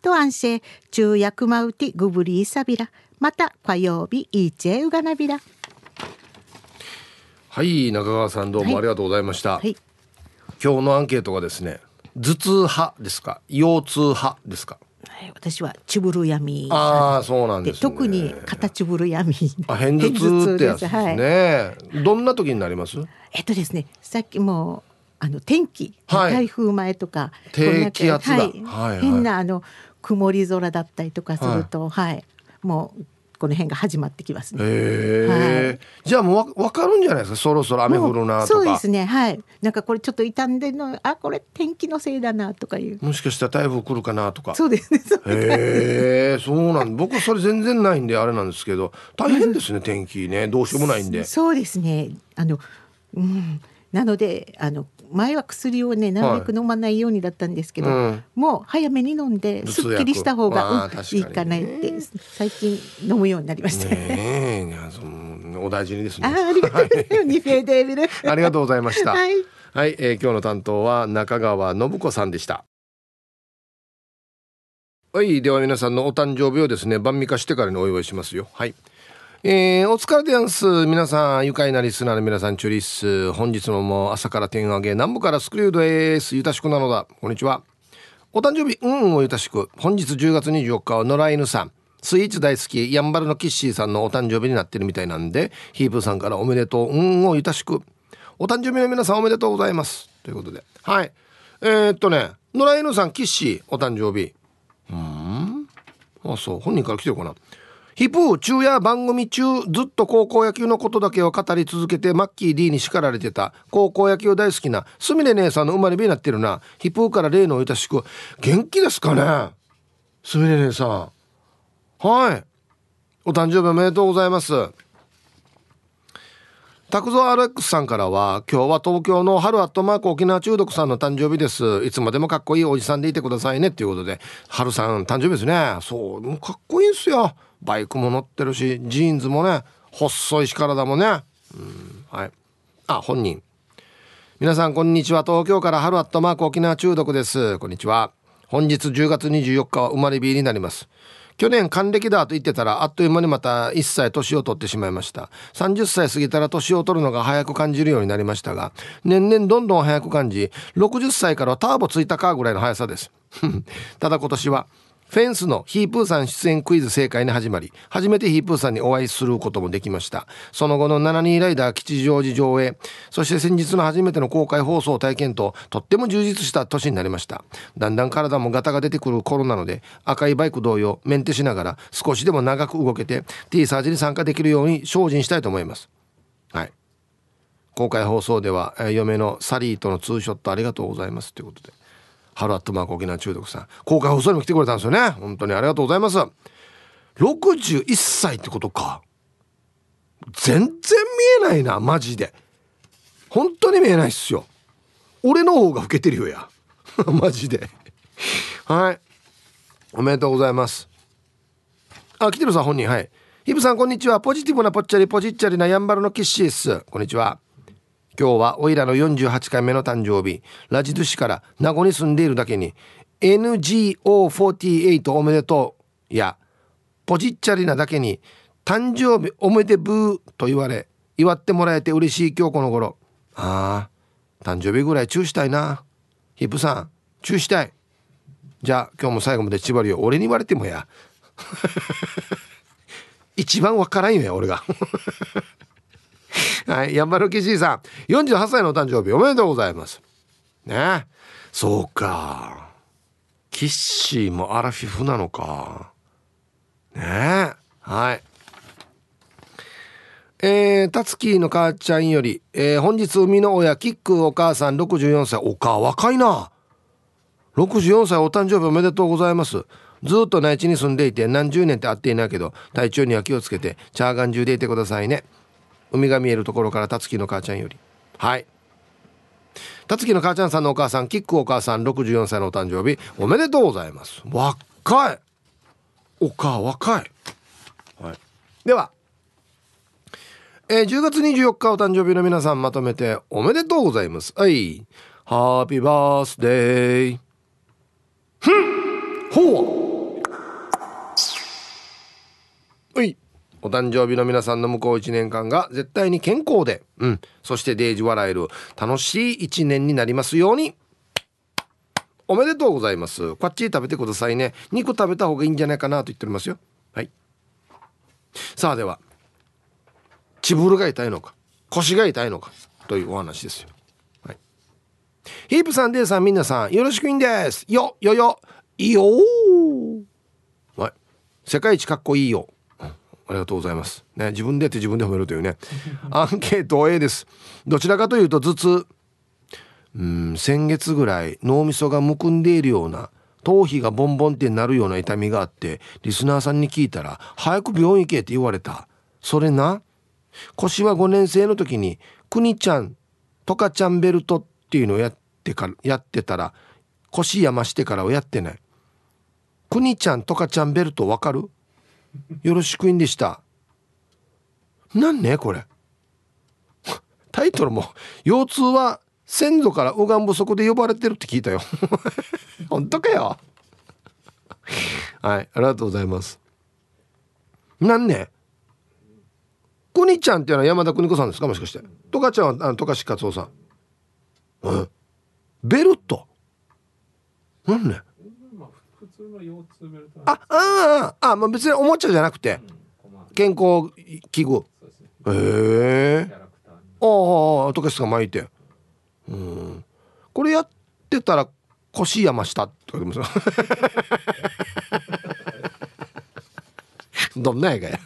と安静中薬マウティグブリーサビラまた火曜日イチェウガナビラはい中川さんどうもありがとうございました、はい今日のアンケートがですね頭痛派ですか？腰痛派ですか？はい私はチブルヤミああそうなんでですね。特に肩チブルヤミあ片頭痛ってやつですはい。ね、どんな時になります？えっとですねさっきもあの天気、はい。台風前とか低気圧だ。こんなはい。はい変なあの曇り空だったりとかすると、はい、もうこの辺が始まってきますね。へえ、じゃあもうわわかるんじゃないですか？そろそろ雨降るなとか。そうですね。はい。なんかこれちょっと傷んでるのあこれ天気のせいだなとかいう。もしかしたら台風来るかなとか。そうですねへえそうなん僕それ全然ないんであれなんですけど大変ですね天気ね。どうしようもないんで。そうですね。あのうん。なのであの前は薬をねなるべく飲まないようにだったんですけど、うんもう早めに飲んですっきりした方が、いいかなって最近飲むようになりました。ねえいやそのお大事にですね。ありがとうございましたはい。はい、えー今日の担当は中川信子さんでした。はい、では皆さんのお誕生日をですね、晩味化してからにお祝いしますよ。はい。えーお疲れでやんす。皆さん、愉快なリスナーの皆さん、チュリッス。本日ももう朝から天上げ、南部からスクリュードです。ゆたしくなのだ。こんにちは。お誕生日、うんをゆたしく。本日10月24日は野良犬さん。スイーツ大好き、やんばるのキッシーさんのお誕生日になってるみたいなんで、ヒープーさんからおめでとう、うんをゆたしく。お誕生日の皆さんおめでとうございます。ということで。はい。えー、っとね、野良犬さん、キッシー、お誕生日。うん？あ、そう。本人から来てるかな。ヒプー中や番組中ずっと高校野球のことだけを語り続けてマッキー D に叱られてた。高校野球大好きなすみれ姉さんの生まれ日になってるな。ヒプーから例のおいたしく元気ですかね？すみれ姉さん。はい。お誕生日おめでとうございます。タクゾ RX さんからは今日は東京の春アットマーク沖縄中毒さんの誕生日です。いつまでもかっこいいおじさんでいてくださいね。っていうことで春さん誕生日ですね。そうもうかっこいいんすよ。バイクも乗ってるしジーンズもね細いし体もね。うんはい。あ本人。皆さんこんにちは。東京から春アットマーク沖縄中毒です。こんにちは。本日10月24日は生まれ日になります。去年還暦だと言ってたらあっという間にまた1歳年を取ってしまいました。30歳過ぎたら年を取るのが早く感じるようになりましたが年々どんどん早く感じ60歳からはターボついたかぐらいの速さです。ただ今年はフェンスのヒープーさん出演クイズ正解に始まり初めてヒープーさんにお会いすることもできました。その後の72ライダー吉祥寺上映そして先日の初めての公開放送体験ととっても充実した年になりました。だんだん体もガタが出てくる頃なので赤いバイク同様メンテしながら少しでも長く動けて T サージに参加できるように精進したいと思います。はい。公開放送では、嫁のサリーとのツーショットありがとうございます。ということで。ハロアットマーク沖縄中毒さん。公開放送にも来てくれたんですよね。本当にありがとうございます。61歳ってことか。全然見えないなマジで。本当に見えないっすよ。俺の方が老けてるよや。マジで。はい。おめでとうございます。あ来てるさん本人はい。ヒブさんこんにちは。ポジティブなぽっちゃりポジッチャリなやんばるのキッシーっす。こんにちは。今日はおいらの48回目の誕生日。ラジドゥ市から名護に住んでいるだけに NGO48 おめでとうやポジッチャリなだけに誕生日おめでブーと言われ祝ってもらえて嬉しい今日この頃。ああ誕生日ぐらいチューしたいな。ヒップさんチューしたい。じゃあ今日も最後まで縛りを俺に言われてもや。一番わからんよや俺が。はい、ヤンバルキシーさん、48歳のお誕生日おめでとうございます。ねそうか。キッシーもアラフィフなのか。ねはい。えー、たつきの母ちゃんより、えー、本日生みの親キックお母さん64歳お母若いな64歳お誕生日おめでとうございますずっと内地に住んでいて何十年って会っていないけど体調には気をつけてチャーガン中でいてくださいね海が見えるところからたつきの母ちゃんより。はい。たつきの母ちゃんさんのお母さんキックお母さん64歳のお誕生日。おめでとうございます。若い。お母若い、はい、ではえー、10月24日お誕生日の皆さんまとめておめでとうございます。はい。ハッピーバースデーふん。ほう。はいお誕生日の皆さんの向こう1年間が絶対に健康で、うん、そしてデージ笑える楽しい1年になりますように。おめでとうございます。こっち食べてくださいね。肉食べた方がいいんじゃないかなと言っておりますよ。はい。さあでは、チブルが痛いのか、腰が痛いのかというお話ですよ。はい。ヒープさん、デイさん、みなさん、よろしくいんです。よ、よよ、いいよはい。世界一かっこいいよ。ありがとうございます。ね、自分でやって自分で褒めるというね。アンケート A です。どちらかというと頭痛。うん先月ぐらい脳みそがむくんでいるような頭皮がボンボンってなるような痛みがあってリスナーさんに聞いたら「早く病院行け」って言われたそれな？腰は5年生の時に「くにちゃん」「とかちゃんベルト」っていうのをやってかやってたら腰やましてからはやってない「くにちゃん」「とかちゃんベルト」わかる？よろしくいんでした。なんねこれ。タイトルも「腰痛は先祖から右岸不足で呼ばれてる」って聞いたよ。本当かよ。はい、ありがとうございます。なんねくにちゃんっていうのは山田邦子さんですか？もしかして。とかちゃんはとかしかつおさん。うん。ベルト。なんねああああまあ別におもちゃじゃなくて。健康器具。へえ。ああとかしか巻いてうんこれやってたら腰山下とかでもさどんなやかや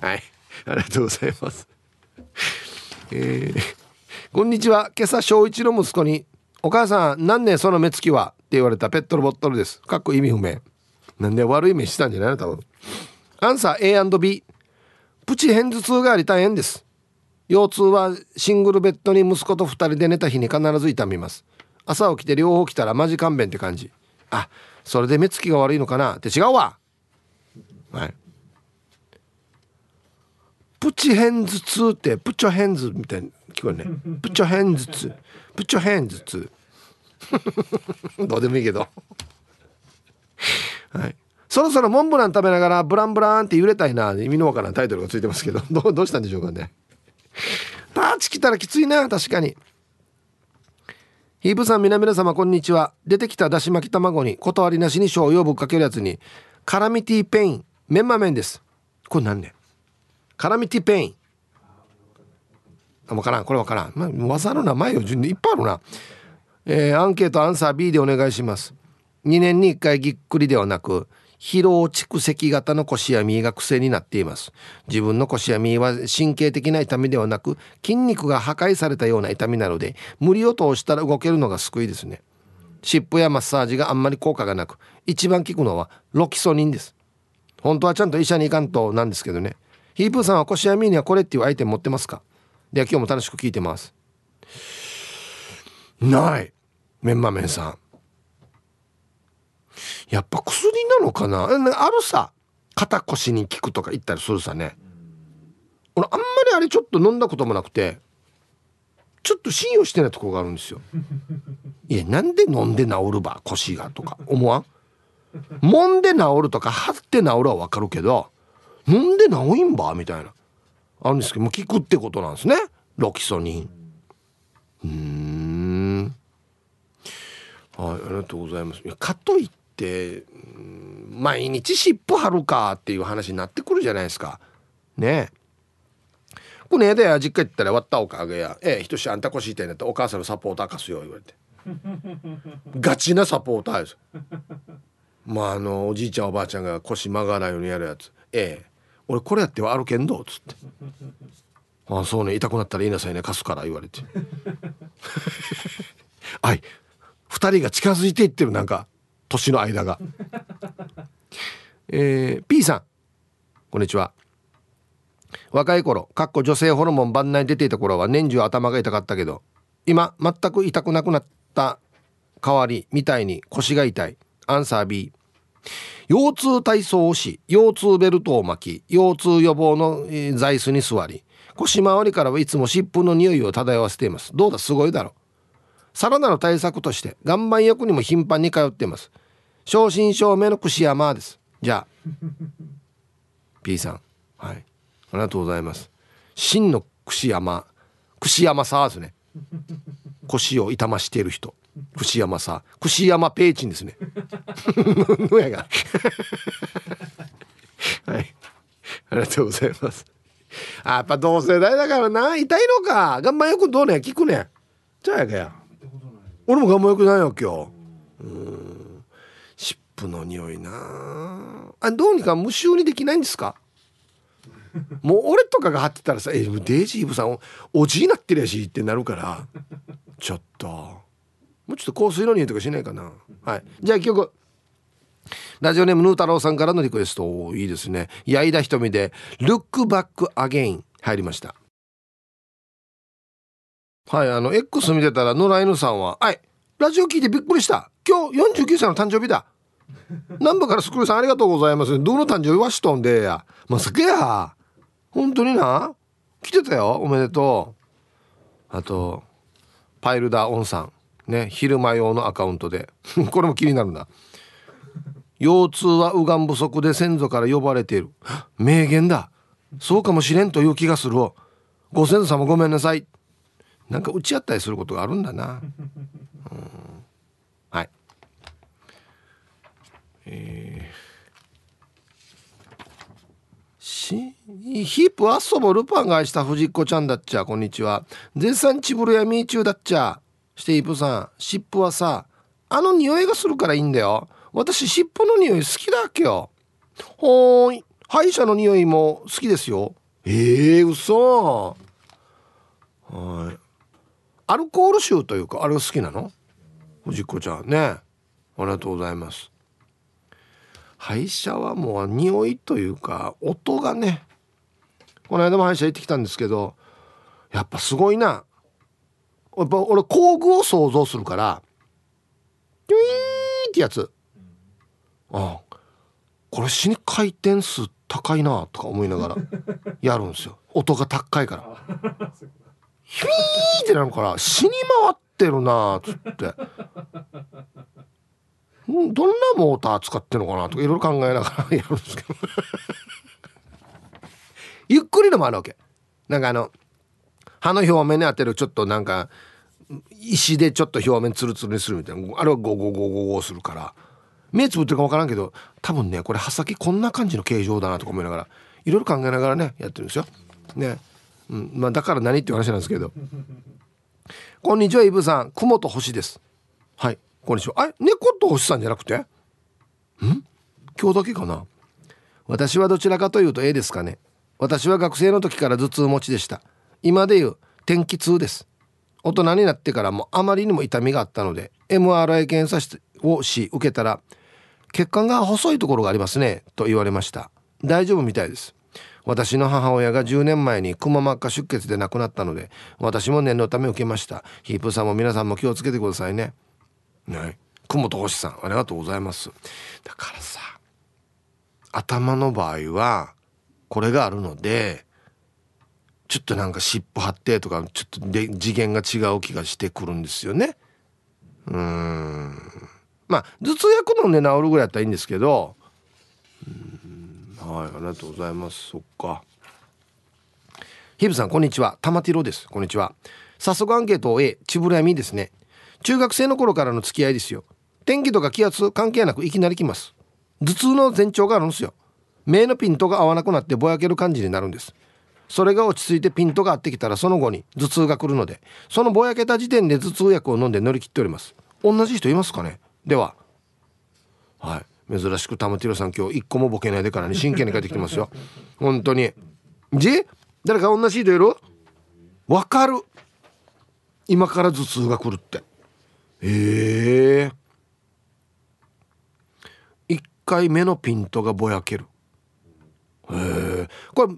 はいありがとうございますえー、こんにちは今朝小一の息子に「お母さん何年その目つきは?」言われたペットのボトルです。かっこ意味不明。なんで悪い目したんじゃないの？多分。アンサー A&B プチ片頭痛があり大変です。腰痛はシングルベッドに息子と2人で寝た日に必ず痛みます。朝起きて両方来たらマジ勘弁って感じ。あそれで目つきが悪いのかな？って違うわ。はい。プチヘンズ痛ってプチョヘンズみたいに聞こえるね。プチョヘンズ痛。プチョヘンズ痛。どうでもいいけど。はい。そろそろモンブラン食べながらブランブランって揺れたいな意味のわからんタイトルがついてますけどどうどうしたんでしょうかね。ターチ来たらきついな確かに。ヒープさん皆々様こんにちは。出てきただし巻き卵に断りなしに醤油をぶっかけるやつにカラミティペインメンマ麺です。これ何ねカラミティペイン。あ分からん。これ分からん、まあ、技の名前を順にいっぱいあるな。えー、アンケートアンサー B でお願いします。2年に1回ぎっくりではなく疲労蓄積型の腰や身が癖になっています。自分の腰や身は神経的な痛みではなく筋肉が破壊されたような痛みなので無理を通したら動けるのが救いですね。湿布やマッサージがあんまり効果がなく一番効くのはロキソニンです。本当はちゃんと医者に行かんとなんですけどね。ヒープーさんは腰や身にはこれっていうアイテム持ってますか？では今日も楽しく聞いてます。ない。メンマメンさん。やっぱ薬なのかな？あるさ肩腰に効くとか言ったりするさね。俺あんまりあれちょっと飲んだこともなくてちょっと信用してないとこがあるんですよ。いやなんで飲んで治るば腰がとか。思わん？揉んで治るとか張って治るはわかるけど飲んで治いんば？みたいな。あるんですけども効くってことなんですね。ロキソニン。うんはいありがとうございます。いやかといって毎日尻尾張るかっていう話になってくるじゃないですか。ね。えこの間や実家行ったら割ったおかげや「ええひとしあんた腰痛いてんだったお母さんのサポーター貸すよ」言われて。ガチなサポーターです。まああのおじいちゃんおばあちゃんが腰曲がらないようにやるやつ。ええ。俺これやっては歩けんど」っつって「ああそうね。痛くなったら言いなさいね。貸すから」言われて。はい。2人が近づいていってるなんか年の間が。えー、P さん。こんにちは。若い頃かっこ女性ホルモン番内出ていた頃は年中頭が痛かったけど今全く痛くなくなった代わりみたいに腰が痛い。アンサー B 腰痛体操をし腰痛ベルトを巻き腰痛予防の座椅子に座り腰回りからはいつも湿布の匂いを漂わせています。どうだ？すごいだろう。さらなる対策として岩盤浴にも頻繁に通っています。正真正銘の串山です。じゃあ P さん。はい。ありがとうございます。真の串山。串山さですね。腰を痛ましている人。串山さ。串山ペーチンですね。のやが。はい。ありがとうございます。あやっぱ同世代だからな。痛いのか。岩盤浴どうね聞くねじゃあやかや。俺も岩盤浴ないよ今日うん。湿布の匂いな。あどうにか無臭にできないんですか？もう俺とかが貼ってたらさ「えデイジーブさんおじいなってるやし」ってなるからちょっと。もうちょっと香水の匂いとかしないかな。はい。じゃあ曲ラジオネームヌー太郎さんからのリクエスト。いいですね。矢井田瞳で「ルックバックアゲイン」入りました。はいあの X 見てたら野良犬さんは「はいラジオ聞いてびっくりした。今日49歳の誕生日だ。南部からスクールさんありがとうございます。どの誕生日はしとんでや。まさかや。本当にな。来てたよ。おめでとう。あとパイルダーオンさん。ね昼間用のアカウントで。これも気になるな。腰痛は右岸不足で先祖から呼ばれている。名言だ。そうかもしれんという気がするご先祖様ごめんなさい。なんか打ち合ったりすることがあるんだな、うん、はい。えー、しヒープアッソボルパンが愛した藤子ちゃんだっちゃこんにちは。絶賛チブルやミーチューだっちゃ。してヒープさん湿布はさあの匂いがするからいいんだよ。私湿布の匂い好きだっけよ。ほーい。歯医者の匂いも好きですよ。ええー、嘘。はい。アルコール臭というかあれが好きなの？藤子ちゃん。ね。ありがとうございます。歯医者はもう匂いというか音がね。この間も歯医者行ってきたんですけどやっぱすごいな。やっぱ俺工具を想像するから「キュイーン!」ってやつ。ああこれ死に回転数高いなとか思いながらやるんですよ。音が高いから。ヒュイーってなるから死に回ってるなっつって。どんなモーター使ってるのかなとかいろいろ考えながらやるんですけど。ゆっくりのもあるわけ。なんかあの歯の表面に当てるちょっとなんか石でちょっと表面ツルツルにするみたいな。あれはゴゴゴゴゴするから。目つぶってるか分からんけど多分ねこれ刃先こんな感じの形状だなとか思いながらいろいろ考えながらねやってるんですよ。ね、うん。まあ、だから何っていう話なんですけど。こんにちはイブさん。雲と星です。はい。こんにちは。あ猫と星さんじゃなくて？ん？今日だけかな？私はどちらかというと A ですかね。私は学生の時から頭痛持ちでした。今でいう天気痛です。大人になってからもあまりにも痛みがあったので MRI 検査をし受けたら血管が細いところがありますねと言われました。大丈夫みたいです。私の母親が10年前にくも膜下出血で亡くなったので私も念のため受けました。ヒープさんも皆さんも気をつけてくださいね。はい雲と星さんありがとうございます。だからさ頭の場合はこれがあるのでちょっとなんか尻尾張ってとかちょっとで次元が違う気がしてくるんですよね。うん。まあ頭痛薬飲んで治るぐらいだったらいいんですけどはいありがとうございます。そっか。ヒブさんこんにちは。玉ティロです。こんにちは。早速アンケートを A ちぶらやみですね。中学生の頃からの付き合いですよ。天気とか気圧関係なくいきなり来ます。頭痛の前兆があるんですよ。目のピントが合わなくなってぼやける感じになるんです。それが落ち着いてピントが合ってきたらその後に頭痛が来るのでそのぼやけた時点で頭痛薬を飲んで乗り切っております。同じ人いますかね？では。はい。珍しく玉ティロさん今日一個もボケないでからね真剣に帰ってきてますよ。本当に。じ誰か同じ人いる？わかる。今から頭痛が来るって。ええ。一回目のピントがぼやける。へえ。これ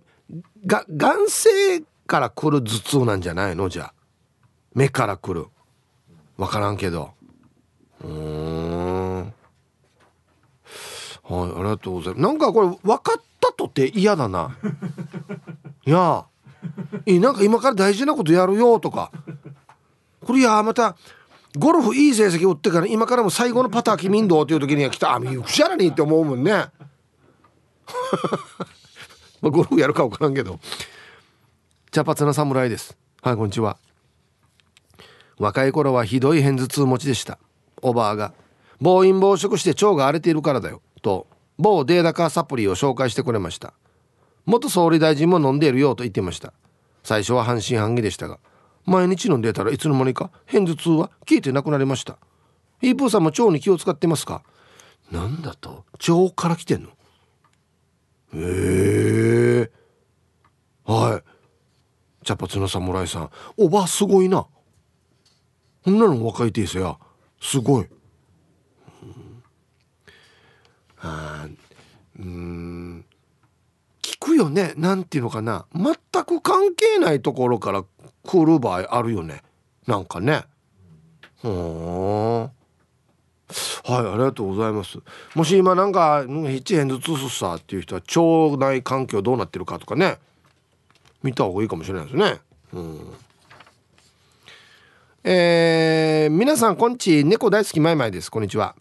が眼性から来る頭痛なんじゃないの？じゃ目から来る。分からんけど。うんはいありがとうございます。なんかこれ分かったとて嫌だな。いや。いなんか今から大事なことやるよとか。これいやまたゴルフいい成績打ってから今からも最後のパター君んどうっていう時には来た。あみくしゃらにって思うもんね。まあゴルフやるか分からんけど。茶髪な侍です。はいこんにちは。若い頃はひどい片頭痛持ちでした。おばあが暴飲暴食して腸が荒れているからだよ。と某データカーサプリを紹介してくれました。元総理大臣も飲んでいるよと言っていました。最初は半信半疑でしたが毎日飲んでたらいつの間にか片頭痛は消えてなくなりました。ヒープーさんも腸に気を使ってますか？なんだと腸から来てんの？へえはい。茶髪の侍さん。おばあすごいな。こんなの若い亭主や。すごい、うん、あうん聞くよね。なんていうのかな。全く関係ないところから来る場合あるよね。なんかね。うん。はいありがとうございます。もし今なんか「ヒッチヘンズツスさ」っていう人は腸内環境どうなってるかとかね。見た方がいいかもしれないですね。うん。えー、皆さんこんち猫大好きマイマイです。こんにちは。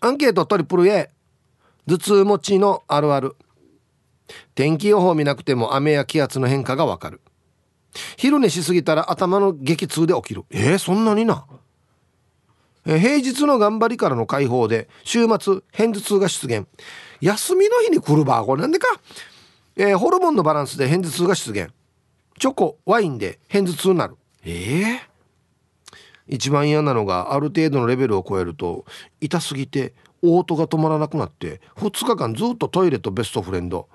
アンケートトリプル A 頭痛持ちのあるある。天気予報見なくても雨や気圧の変化がわかる。昼寝しすぎたら頭の激痛で起きる。えー、そんなにな。平日の頑張りからの解放で週末片頭痛が出現。休みの日に来るばこれなんでか、えー、ホルモンのバランスで片頭痛が出現。チョコワインで片頭痛になる。えー、一番嫌なのがある程度のレベルを超えると痛すぎて嘔吐が止まらなくなって2日間ずっとトイレとベストフレンド。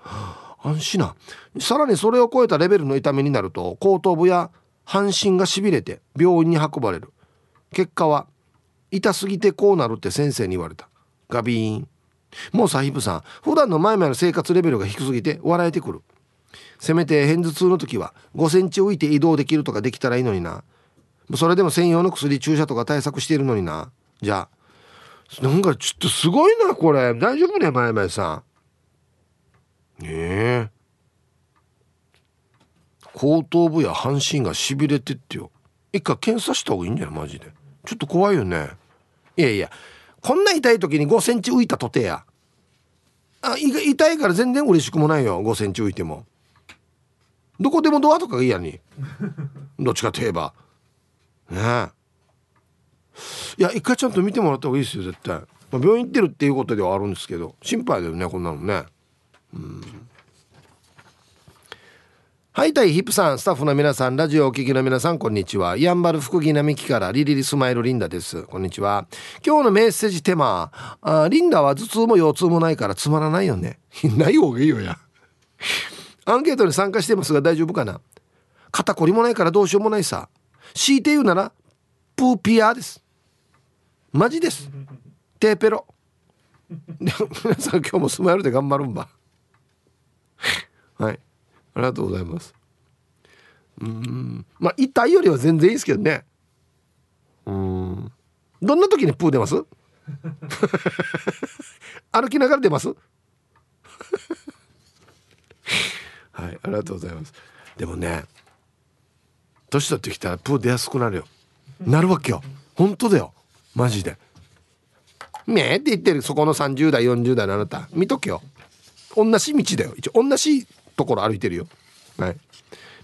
安心な。さらにそれを超えたレベルの痛みになると後頭部や半身がしびれて病院に運ばれる。結果は痛すぎてこうなるって先生に言われた。ガビーン。もうサヒブさん普段の前々の生活レベルが低すぎて笑えてくる。せめて片頭痛の時は5センチ浮いて移動できるとかできたらいいのにな。それでも専用の薬注射とか対策しているのにな。じゃあなんかちょっとすごいなこれ。大丈夫ね前々さん。ねえ。後頭部や半身がしびれてってよ。一回検査した方がいいんじゃないマジで。ちょっと怖いよね。いやいやこんな痛い時に5センチ浮いたとてや。あ痛いから全然嬉しくもないよ5センチ浮いても。どこでもドアとかがいいやに。どっちかといえば。ね。いや一回ちゃんと見てもらった方がいいですよ絶対、まあ、病院行ってるっていうことではあるんですけど心配だよねこんなのね。うん。はいたいヒップさんスタッフの皆さんラジオお聞きの皆さんこんにちは。やんばる福木並木からリリリスマイルリンダです。こんにちは。今日のメッセージテーマあリンダは頭痛も腰痛もないからつまらないよね。ない方がいいよや。アンケートに参加してますが大丈夫かな？肩こりもないからどうしようもないさ。強いて言うならプーピアです。マジです。テーペロ。皆さん今日もスマイルで頑張るんば。はい。ありがとうございます。うん。まあ痛いよりは全然いいですけどね。うん。どんな時にプー出ます？歩きながら出ます？はい。ありがとうございます。でもね年取ってきたらプー出やすくなるよ。なるわけよ。本当だよ。マジで。ねえって言ってる。そこの30代40代のあなた。見とけよ。同じ道だよ。一応同じところ歩いてるよ。はい。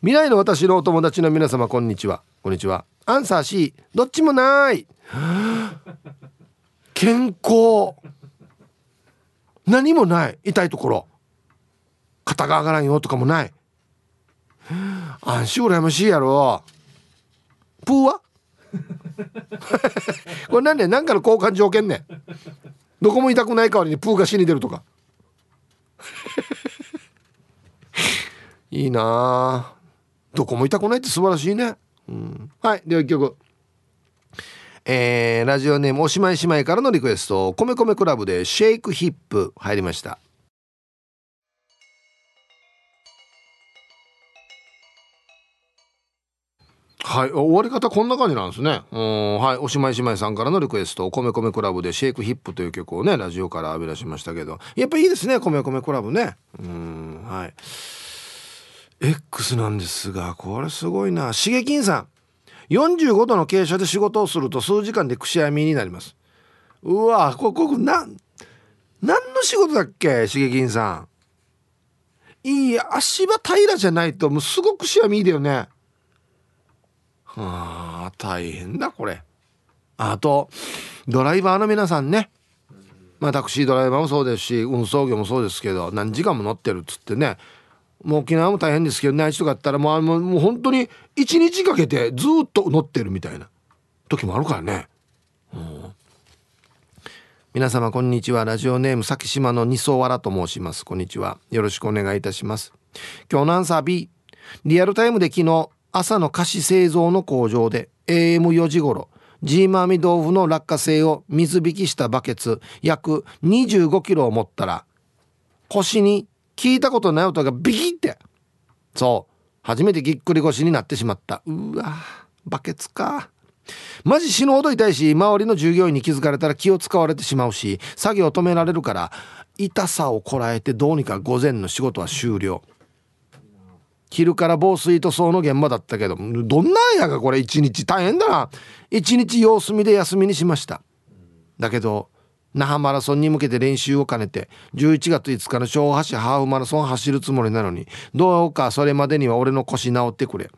未来の私のお友達の皆様こんにちは。こんにちは。アンサー C どっちもない。健康。何もない。痛いところ。肩が上がらんよとかもない。安心羨ましいやろ。プーは？これなん何かの交換条件ね。どこも痛くない代わりにプーが死に出るとか。いいな。あどこも痛くないって素晴らしいね、うん、はいでは一曲。えー、ラジオネームおしまい姉妹からのリクエスト。米米クラブでシェイクヒップ入りました。はい。終わり方こんな感じなんですね。うん。はい。おしまい姉妹さんからのリクエスト。米米クラブでシェイクヒップという曲をねラジオから浴び出しましたけど。やっぱいいですね米米クラブね。うん。はい。X なんですがこれすごいな。しげきんさん。45度の傾斜で仕事をすると数時間でくしゃみになります。うわここな何の仕事だっけしげきんさん。いい足場平らじゃないともうすごくしゃみだよね。はあ大変だこれ。あとドライバーの皆さんね。まあタクシードライバーもそうですし運送業もそうですけど何時間も乗ってるっつってね。もう沖縄も大変ですけど内地とかあったらもうもうもう本当に1日かけてずっと乗ってるみたいな時もあるからね。うん。皆様こんにちは。ラジオネーム先島の二層わらと申します。こんにちは。よろしくお願いいたします。今日のアンサー B リアルタイムで昨日朝の菓子製造の工場で AM4 時頃ジーマーミ豆腐の落花生を水引きしたバケツ約25キロを持ったら腰に聞いたことない音がビキって。そう。初めてぎっくり腰になってしまった。うわバケツか。マジ死ぬほど痛いし周りの従業員に気づかれたら気を使われてしまうし作業を止められるから痛さをこらえてどうにか午前の仕事は終了。昼から防水塗装の現場だったけどどんなんやかこれ一日大変だな。一日様子見で休みにしました。だけど那覇マラソンに向けて練習を兼ねて11月5日の小橋ハーフマラソン走るつもりなのにどうかそれまでには俺の腰治ってくれ。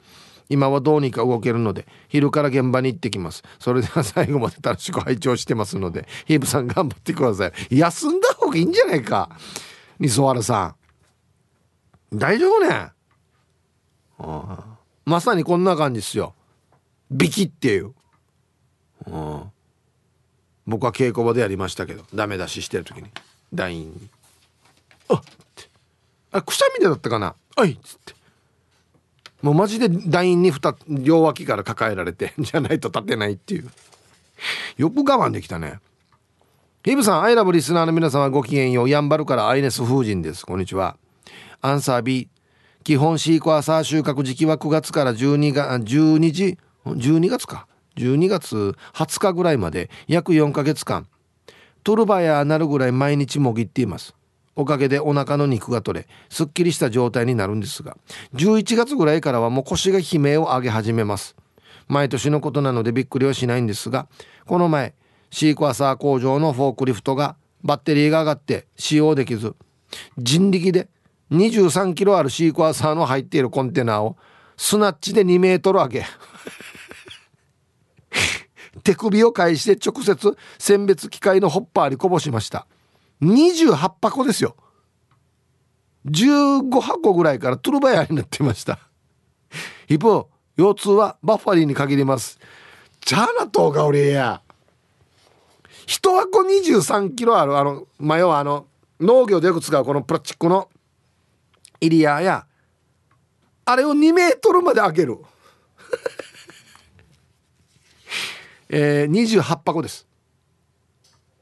今はどうにか動けるので昼から現場に行ってきます。それでは最後まで楽しく拝聴してますのでヒープさん頑張ってください。休んだ方がいいんじゃないか。磯原さん。大丈夫ね。まさにこんな感じですよ。ビキっていう、うん。僕は稽古場でやりましたけどダメ出ししてる時に。団員に「あっ!」って「あくしゃみでだったかな。はい」っつって。もうマジで団員に2両脇から抱えられて じゃないと立てないっていう。よく我慢できたね。ヒブさんアイラブリスナーの皆様ごきげんよう。やんばるからアイネス風神です。こんにちは。アンサー B 基本シークワーサー収穫時期は9月から12月12時12月か。12月20日ぐらいまで約4ヶ月間。トルバヤなるぐらい毎日もぎっています。おかげでお腹の肉が取れすっきりした状態になるんですが。11月ぐらいからはもう腰が悲鳴を上げ始めます。毎年のことなのでびっくりはしないんですがこの前シークワーサー工場のフォークリフトがバッテリーが上がって使用できず人力で23キロあるシークワーサーの入っているコンテナをスナッチで2メートル上げ 手首を返して直接選別機械のホッパーにこぼしました。28箱ですよ。15箱ぐらいからトゥルバヤになってました。一方腰痛はバッファリーに限ります。チャーナトーが俺や。一箱23キロあるあのまあ、要はあの農業でよく使うこのプラスチックのイリアやあれを2メートルまで開ける。えー、28箱です。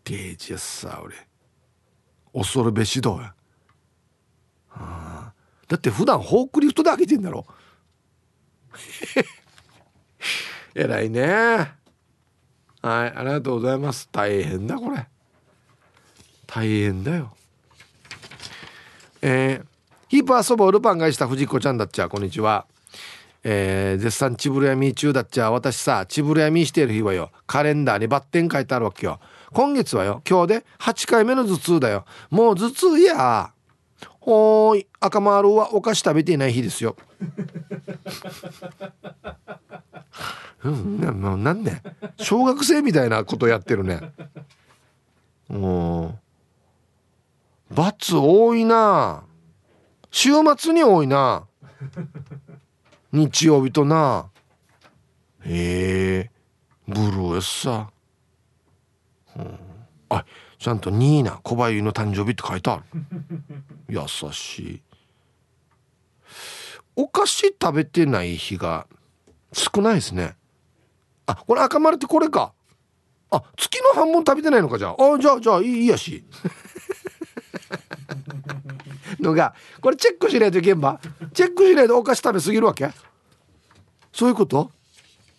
デージやさ俺。恐るべしどうや、はあ、だって普段フォークリフトで開けてんだろ。偉いね。はいありがとうございます。大変だこれ。大変だよ。えー、ヒーパーそばをルパンがした藤子ちゃんだっちゃ。こんにちは。えー、絶賛チブルヤミー中だっちゃ。私さチブルヤミーしてる日はよカレンダーにバッテン書いてあるわけよ。今月はよ今日で8回目の頭痛だよ。もう頭痛や。ほーい赤丸はお菓子食べていない日ですよ。うんななんで小学生みたいなことやってるね。うん罰多いな。週末に多いな。日曜日とな。へえ。ブルーエッサー、うん、あちゃんとニーナ小林の誕生日って書いてある。優しい。お菓子食べてない日が少ないですね。あこれ赤丸ってこれか。あ月の半分食べてないのかじゃあ。あじゃあじゃあいいやし。のがこれチェックしないといけんば？チェックしないとお菓子食べ過ぎるわけ？そういうこと？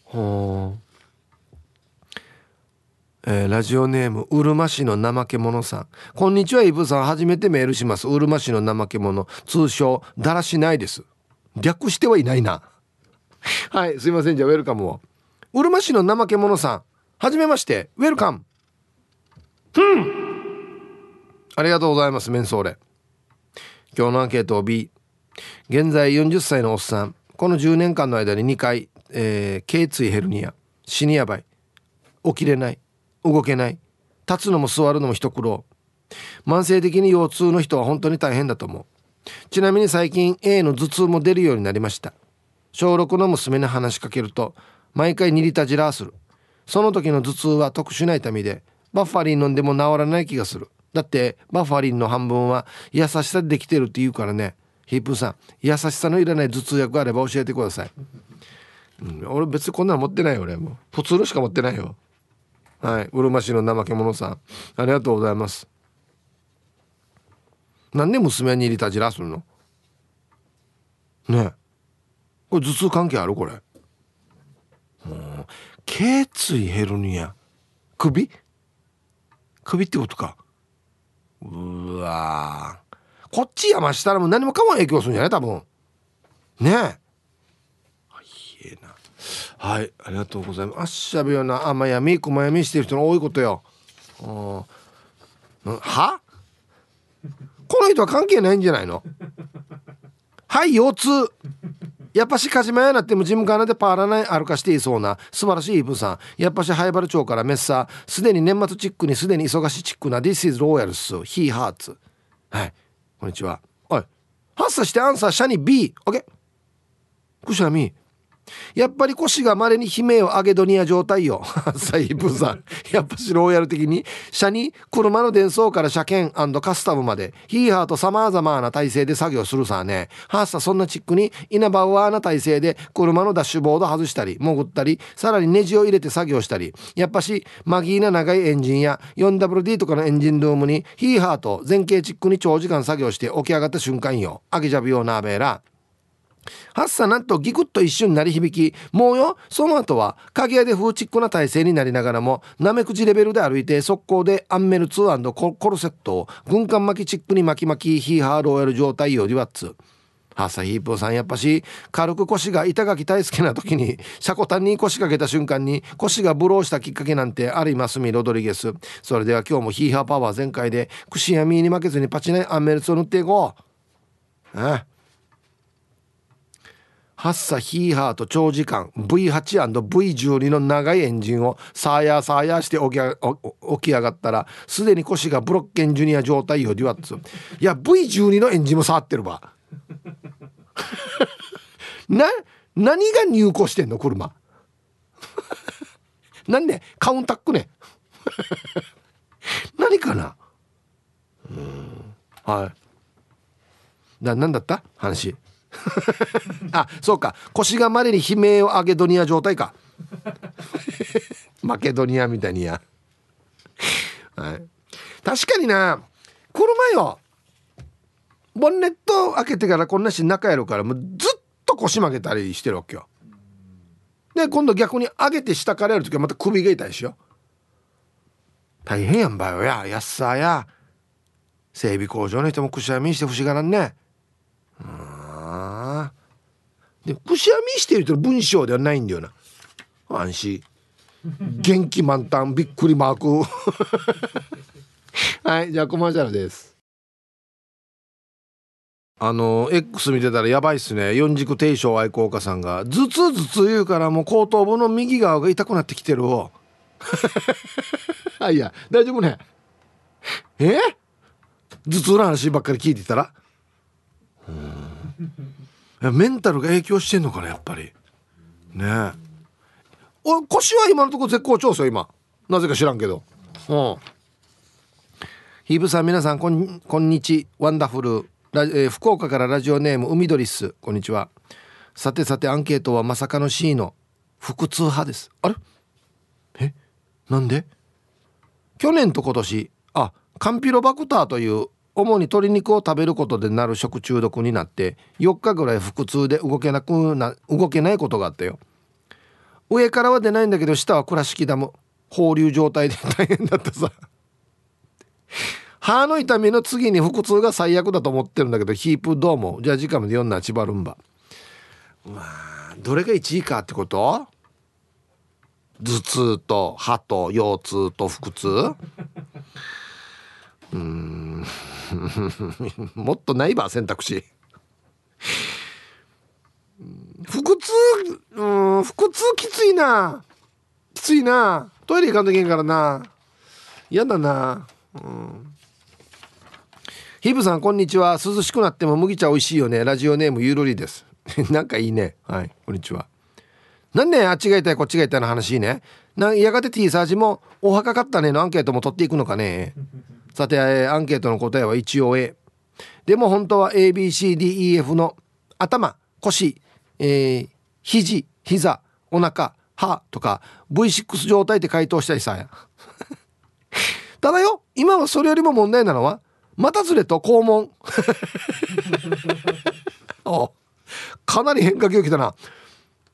はあえー、ラジオネームうるま市の怠け者さん。こんにちはイブさん。初めてメールします。うるま市の怠け者。通称だらしないです。略してはいないな。はいすいません。じゃあウェルカムを。うるま市の怠け者さん。はじめまして。ウェルカム。ありがとうございますメンソーレ今日のアンケートを B 現在40歳のおっさんこの10年間の間に2回、えー、椎ヘルニア死にやばい起きれない動けない立つのも座るのも一苦労慢性的に腰痛の人は本当に大変だと思う。ちなみに最近 A の頭痛も出るようになりました。小6の娘に話しかけると毎回2リタジラーする。その時の頭痛は特殊な痛みでバッファリン飲んでも治らない気がする。だってバファリンの半分は優しさでできてるって言うからね。ヒープーさん優しさのいらない頭痛薬があれば教えてください、うん、俺別にこんなの持ってないよ俺。もう普通のしか持ってないよ。はいうるま市の怠け者さん。ありがとうございます。なんで娘は2リタジラするの？ね。えこれ頭痛関係あるこれ？頸椎ヘルニア首？首ってことか。うわこっち山下らも何もかも影響するんじゃない？多分。ねえ。はいありがとうございます。あっしゃべよな。甘やみ。熊やみしてる人の多いことよ。は？この人は関係ないんじゃないの？はい腰痛。やっぱしカジマやなってもジムカナでパーラナイ歩かしていそうな素晴らしいイブさん。やっぱし灰原町からメッサー。すでに年末チックにすでに忙しいチックな This is Royals He Hearts. はい。こんにちは。おい。発作してアンサーシャニ B OK くしゃみ。やっぱり腰が稀に悲鳴を上げドニア状態よ。サイブさん。やっぱしローヤル的に、車に車の伝送から車検カスタムまで、ヒーハーと様々な体勢で作業するさね。はっさそんなチックに、イナバウアーな体勢で車のダッシュボード外したり、潜ったり、さらにネジを入れて作業したり、やっぱし、マギーな長いエンジンや 4WD とかのエンジンルームに、ヒーハーと前傾チックに長時間作業して起き上がった瞬間よ。アゲジャビオナーベーラ。発作なんとギクッと一瞬鳴り響きもうよその後は鍵屋で風チックな体勢になりながらもなめくじレベルで歩いて速攻でアンメル2コルセットを軍艦巻きチックに巻き巻きヒーハーローやる状態よりはっつ。ハッサヒープーさんやっぱし軽く腰が板垣大好きな時にシャコタンに腰掛けた瞬間に腰がブローしたきっかけなんてありますみロドリゲス。それでは今日もヒーハーパワー全開で串やミーに負けずにパチナイアンメルツを塗っていこう。ええ。ハッサヒーハーと長時間 V8&V12 の長いエンジンをサーヤーサーヤーして起き起き上がったらすでに腰がブロッケンジュニア状態よデュワッツいや V12 のエンジンも触ってるわ。な何が入庫してんの車。なんでカウンタックね。何かな。うん。はい。な何だった？話。あそうか。腰がまれに悲鳴を上げドニア状態か。マケドニアみたいにや、はい、確かにな。車よボンネット開けてからこんなし中やるからもうずっと腰曲げたりしてるわけよ。で今度逆に上げて下からやる時はまた首が痛いしよ。大変やんばよやや。っさや。整備工場の人もくしゃみして不思議なんねうんでくしゃみしてると文章ではないんだよな。安心。元気満タンびっくりマーク。はいじゃあコマーシャルです。あの X 見てたらやばいっすね。四軸定称愛好家さんが。頭痛頭痛言うからもう後頭部の右側が痛くなってきてるを。あいや大丈夫ね。え？頭痛の話ばっかり聞いてたら？うんメンタルが影響してんのかなやっぱり。ね。お腰は今のところ絶好調ですよ今。なぜか知らんけど。うん。ヒーブさん皆さんこんこんにちワンダフルラ、えー福岡からラジオネーム海鳥っす。こんにちは。さてさてアンケートはまさかの C の腹痛派です。あれ？え？なんで？去年と今年あカンピロバクターという主に鶏肉を食べることでなる食中毒になって4日ぐらい腹痛で動けなくな動けないことがあったよ。上からは出ないんだけど下は倉敷ダム。放流状態で大変だったさ。歯の痛みの次に腹痛が最悪だと思ってるんだけどヒープどうもじゃあ時間まで読んだ千葉ルンバ。うわーどれが1位かってこと？頭痛と歯と腰痛と腹痛？ん。もっとないば選択肢。腹痛うん腹痛きついな。きついな。トイレ行かんといけんからな。嫌だな。うん。ヒブさんこんにちは。涼しくなっても麦茶美味しいよね。ラジオネームゆるりです。なんかいいね。はいこんにちは。なんねあっちが痛いこっちが痛いの話いいね。なやがて T サージもお墓買ったねのアンケートも取っていくのかね。さて、アンケートの答えは一応 A でも本当は ABCDEF の頭腰、えー肘膝お腹歯とか V6 状態って回答したいさ。ただよ今はそれよりも問題なのは股ずれと肛門。おかなり変化球きたな。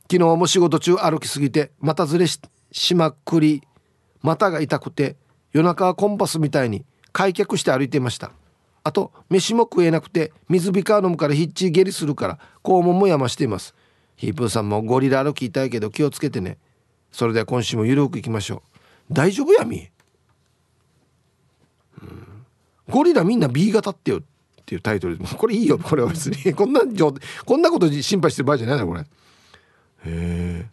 昨日も仕事中歩きすぎて股ずれししまくり。股が痛くて夜中はコンパスみたいに開脚して歩いていました。あと飯も食えなくて水ビカー飲むからヒッチ下痢するから肛門もやましています。ヒープーさんもゴリラ歩き痛いけど気をつけてね。それでは今週もゆるくいきましょう。大丈夫やみ、うん。ゴリラみんな B 型ってよっていうタイトル。でこれいいよ。これは別に。こんな状こんなこと心配してる場合じゃないなこれ。へえ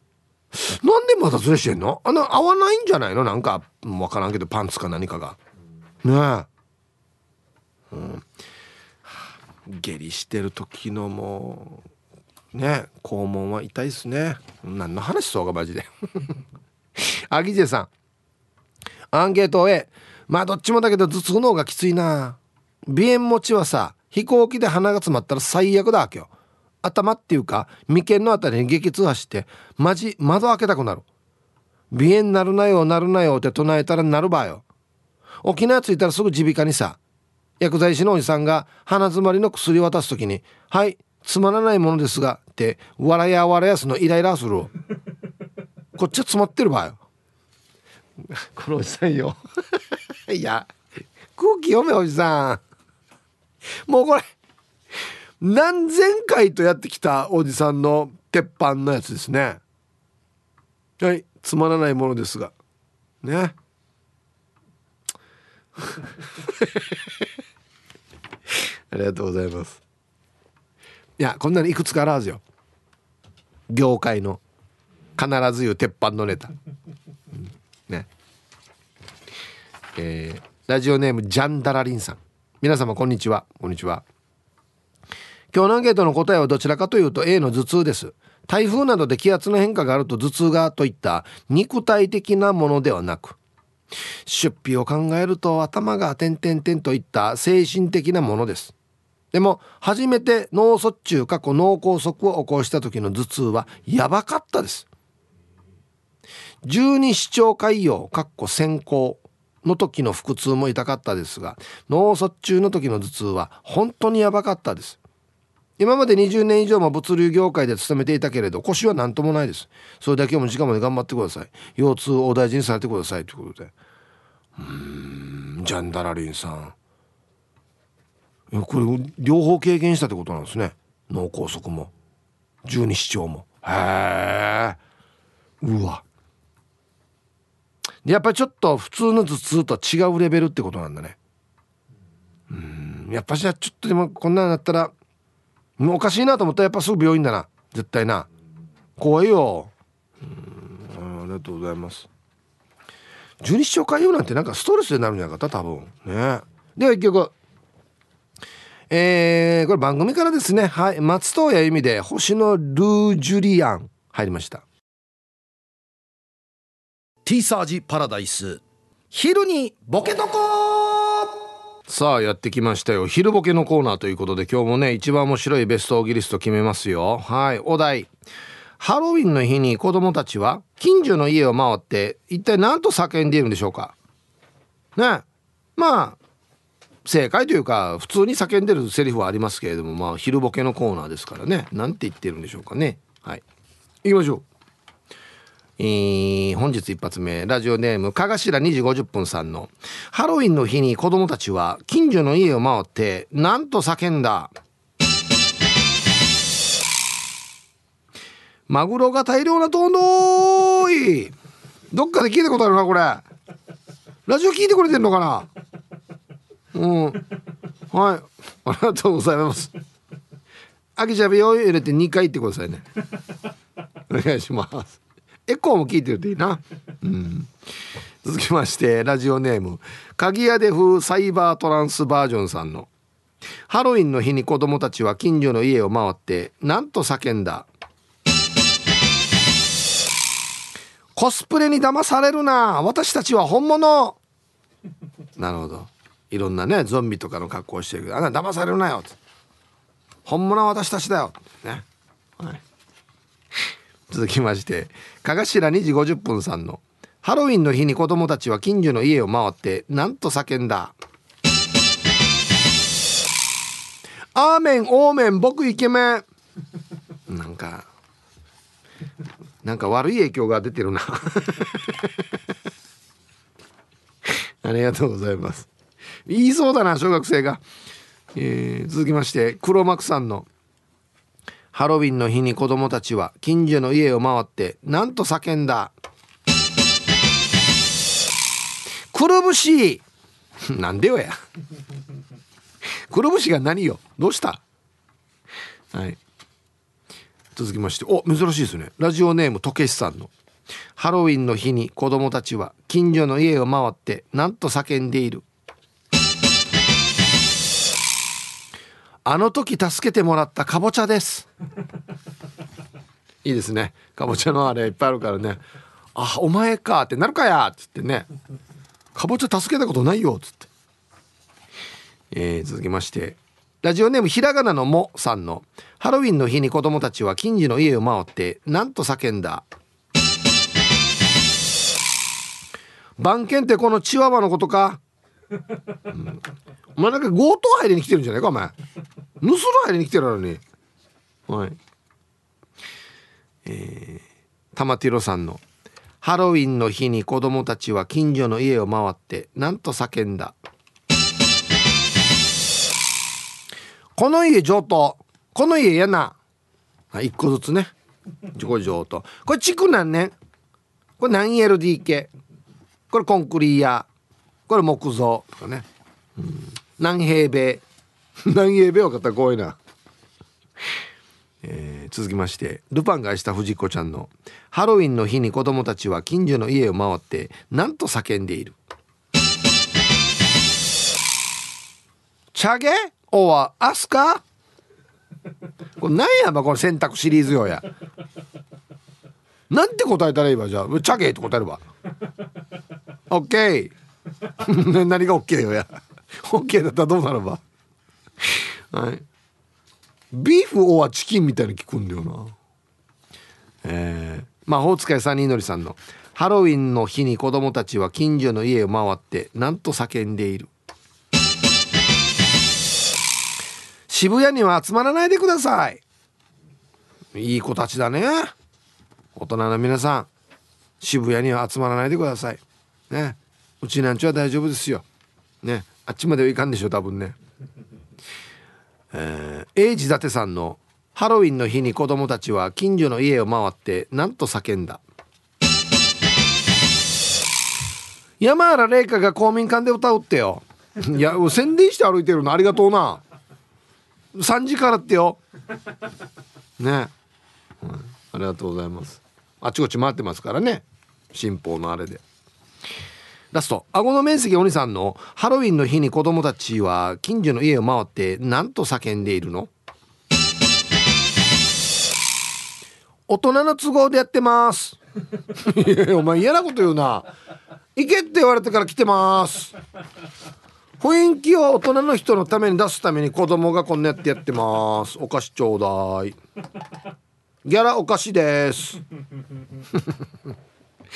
なんでまたずれしてんの？あの合わないんじゃないの？なんか分からんけどパンツか何かが。ねえ。うん。下痢してる時のもうね肛門は痛いっすね。何の話そうがマジで。アギジェさん。アンケート A まあどっちもだけど頭痛の方がきついな。鼻炎持ちはさ飛行機で鼻が詰まったら最悪だわけよ頭っていうか眉間のあたりに激痛走ってマジ窓開けたくなる。鼻炎なるなよなるなよって唱えたらなるばよ。沖縄着いたらすぐ耳鼻科にさ薬剤師のおじさんが鼻詰まりの薬渡す時に「はいつまらないものですが」って笑や笑やすのイライラするこっちは詰まってるばよ。このおじさんよ。いや空気読めおじさん。もうこれ何千回とやってきたおじさんの鉄板のやつですね。はいつまらないものですが。ね。ありがとうございます。いやこんなにいくつかあるはずよ。業界の必ず言う鉄板のネタ、うん。ね。えーラジオネームジャンダラリンさん。皆様こんにちは。こんにちは。今日のアンケートの答えはどちらかというと A の頭痛です。台風などで気圧の変化があると頭痛がといった肉体的なものではなく出費を考えると頭が点々点といった精神的なものです。でも初めて脳卒中過去脳梗塞を起こした時の頭痛はやばかったです。十二指腸潰瘍かっこ先行の時の腹痛も痛かったですが脳卒中の時の頭痛は本当にやばかったです。今まで20年以上も物流業界で勤めていたけれど腰は何ともないです。それだけも時間まで頑張ってください。腰痛を大事にされてくださいということで。うんジャンダラリンさん。これ両方経験したってことなんですね。脳梗塞も。十二指腸も。へえうわ。やっぱりちょっと普通の頭痛とは違うレベルってことなんだね。うんやっぱしちょっとでもこんなのだったらもうおかしいなと思ったらやっぱすぐ病院だな。絶対な。怖いよ。うん。ありがとうございます。十二指腸潰瘍なんてなんかストレスでなるんじゃなかった？多分。ね。では一曲。えー、これ番組からですね。はい。松任谷由実で星のルージュリアン。入りました。ティーサージパラダイス。昼にボケとこさあやってきましたよ。昼ボケのコーナーということで今日もね一番面白いベストオギリスト決めますよ。はいお題。ハロウィンの日に子供たちは近所の家を回って一体何と叫んでいるんでしょうか。ね。まあ正解というか普通に叫んでるセリフはありますけれどもまあ昼ボケのコーナーですからね。なんて言ってるんでしょうかね。はい。行きましょう。えー、本日一発目ラジオネームかがしら2時50分さんのハロウィンの日に子供たちは近所の家を回ってなんと叫んだ。マグロが大量なとんどい。どっかで聞いたことあるなこれ。ラジオ聞いてくれてんのかな。うん。はい。ありがとうございます。あきちゃべよ入れて2回言ってくださいね。お願いします。エコーも聞いてるといいな、うん、続きましてラジオネーム。鍵屋で風サイバートランスバージョンさんの。ハロウィンの日に子供たちは近所の家を回ってなんと叫んだ。コスプレに騙されるな。私たちは本物。なるほど。いろんなねゾンビとかの格好してるけどあんな騙されるなよ。本物は私たちだよ。ね、はい、続きましてかがしら2時50分さんのハロウィンの日に子供たちは近所の家を回ってなんと叫んだ。アーメンオーメン僕イケメン。なんかなんか悪い影響が出てるな。ありがとうございます。言いそうだな小学生が、えー、続きまして黒幕さんのハロウィンの日に子供たちは近所の家を回ってなんと叫んだ。くるぶし。なんでよや。くるぶしが何よ。どうした？はい。続きまして。お珍しいですね。ラジオネームとけしさんの。ハロウィンの日に子供たちは近所の家を回ってなんと叫んでいる。あの時助けてもらったかぼちゃです。いいですね。かぼちゃのあれいっぱいあるからね。あお前かってなるかや。っつってね。かぼちゃ助けたことないよ。っつって。えー、続きまして。ラジオネームひらがなのもさんの。ハロウィンの日に子供たちは近所の家を回ってなんと叫んだ。番犬ってこのチワワのことか、うん、お前なんか強盗入りに来てるんじゃないかお前。盗る入りに来てるのに。はい。えー、玉ティロさんのハロウィンの日に子供たちは近所の家を回ってなんと叫んだ。この家上等。この家やな。一個ずつね。自己上等。これ築何年これ何 LDK これコンクリやこれ木造。とかね、うん、何平米。何平米分かったら怖いな、えー、続きましてルパンが愛した藤子ちゃんのハロウィンの日に子供たちは近所の家を回ってなんと叫んでいる。チャゲ？おはアスカ？これ何やばこの選択シリーズよや。なんて答えたらいいわじゃあ。チャゲって答えれば。オッケー。何がオッケーよや。オッケーだったらどうなるば？はい。ビーフオアチキンみたいに聞くんだよな。えー、魔法使いサニーのりさんのハロウィンの日に子供たちは近所の家を回ってなんと叫んでいる。渋谷には集まらないでください。いい子たちだね。大人の皆さん渋谷には集まらないでください。ね。うちなんちは大丈夫ですよ。ね。あっちまではいかんでしょ多分ね。えー、英治伊達さんのハロウィンの日に子供たちは近所の家を回ってなんと叫んだ。山原玲香が公民館で歌うってよ。いや宣伝して歩いてるのありがとうな。3時からってよ。ね、はい、ありがとうございます。あちこち回ってますからね。新報のあれで。ラスト。顎の面積お兄さんのハロウィンの日に子供たちは近所の家を回って何と叫んでいるの？大人の都合でやってます。い やお前嫌なこと言うな。行けって言われてから来てます。雰囲気を大人の人のために出すために子供がこんなやってやってます。お菓子ちょうだい。ギャラお菓子です。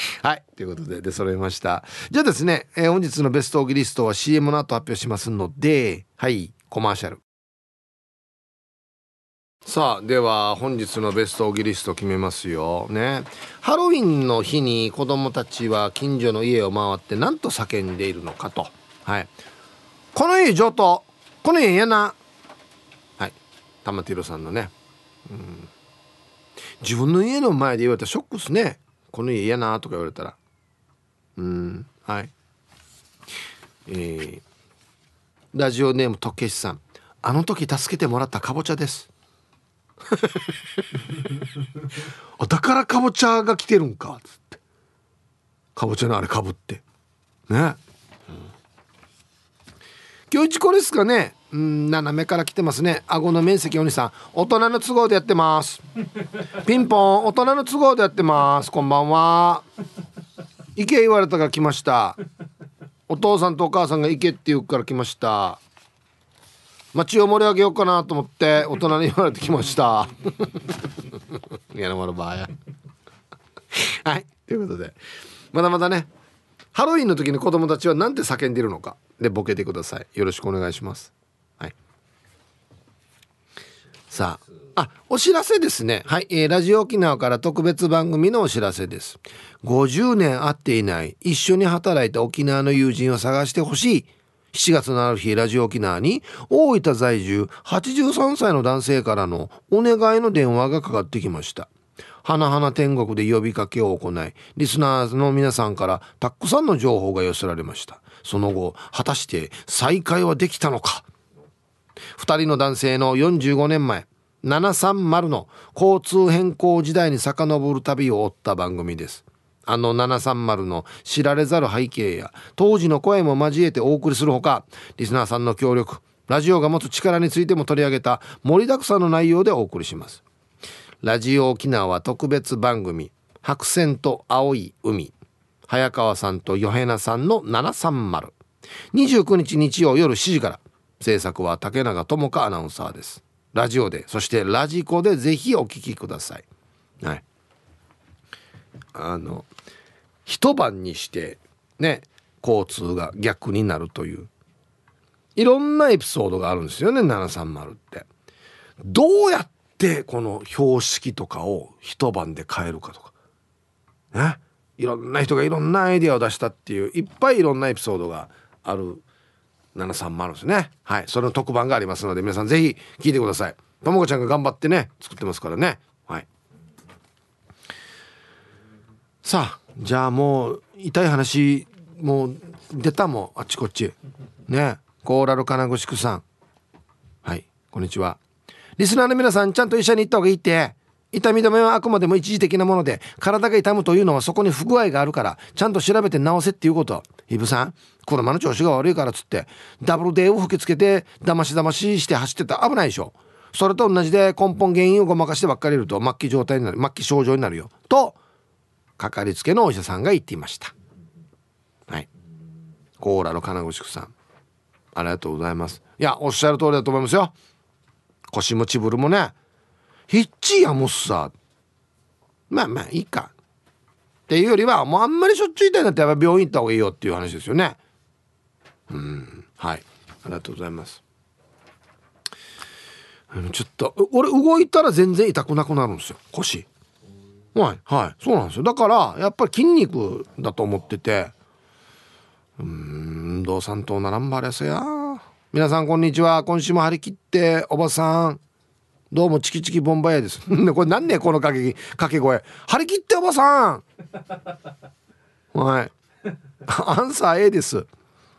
はいということで出揃いました。じゃあですね、えー本日のベストオギリストは CM の後発表しますのではいコマーシャル。さあでは本日のベストオギリスト決めますよ。ね。ハロウィンの日に子供たちは近所の家を回って何と叫んでいるのかと。はい。この家上等。この家やな。はい。玉ティロさんのね。うん。自分の家の前で言われたらショックっすね。この家嫌なとか言われたらうんはい。えー、ラジオネームとけしさん。あの時助けてもらったかぼちゃです。あだからかぼちゃが来てるんかっつって。かぼちゃのあれかぶって。ね、今日一これですかね。うん斜めから来てますね。顎の面積お兄さん。大人の都合でやってます。ピンポン。大人の都合でやってます。こんばんは。行け言われたから来ました。お父さんとお母さんが行けって言うから来ました。街を盛り上げようかなと思って大人に言われてきました。やなまる場合はい。ということで。まだまだね。ハロウィンの時に子供たちは何て叫んでるのか。でボケてください。よろしくお願いします。はい。さあ。あお知らせですね。はい、えーラジオ沖縄から特別番組のお知らせです。50年会っていない一緒に働いた沖縄の友人を探してほしい。7月のある日ラジオ沖縄に大分在住83歳の男性からのお願いの電話がかかってきました。花々天国で呼びかけを行いリスナーの皆さんからたくさんの情報が寄せられました。その後果たして再会はできたのか。2人の男性の45年前730の交通変更時代に遡る旅を追った番組です。あの730の知られざる背景や当時の声も交えてお送りするほかリスナーさんの協力ラジオが持つ力についても取り上げた盛りだくさんの内容でお送りします。ラジオ沖縄特別番組白線と青い海。早川さんとヨヘナさんの730 29日日曜夜7時から。制作は竹永智香アナウンサーです。ラジオでそしてラジコでぜひお聞きください。はい。あの一晩にしてね交通が逆になるという。いろんなエピソードがあるんですよね730って。どうやってこの標識とかを一晩で変えるかとか。ね。いろんな人がいろんなアイデアを出したっていういっぱいいろんなエピソードがある。730ですね。はい。その特番がありますので皆さんぜひ聞いてください。ともこちゃんが頑張ってね作ってますからね。はい。さあじゃあもう痛い話もう出たもんあっちこっち。ね。コーラル金具宿さん。はい。こんにちは。リスナーの皆さんちゃんと医者に行った方がいいって。痛み止めはあくまでも一時的なもので体が痛むというのはそこに不具合があるからちゃんと調べて治せっていうこと。イブさん車の調子が悪いからっつってダブルデーを吹きつけてだましだましして走ってた。危ないでしょ。それと同じで根本原因をごまかしてばっかりいると末期状態になる末期症状になるよ。とかかりつけのお医者さんが言っていました。はい。コーラの金具宿さん。ありがとうございます。いやおっしゃる通りだと思いますよ。腰もチブルもね。ヒッチやもっさまあまあいいか。っていうよりはもうあんまりしょっちゅう痛いんだったらやっぱ病院行った方がいいよっていう話ですよね。うん。はい。ありがとうございます。ちょっと俺動いたら全然痛くなくなるんですよ。腰。はい。はい。そうなんですよ。だからやっぱり筋肉だと思ってて。うんどうさんとならんばれせや。皆さんこんにちは。今週も張り切っておばさん。どうもチキチキボンバヤです。これなんねこの掛け掛け声。張り切っておばさん。はい。アンサー A です。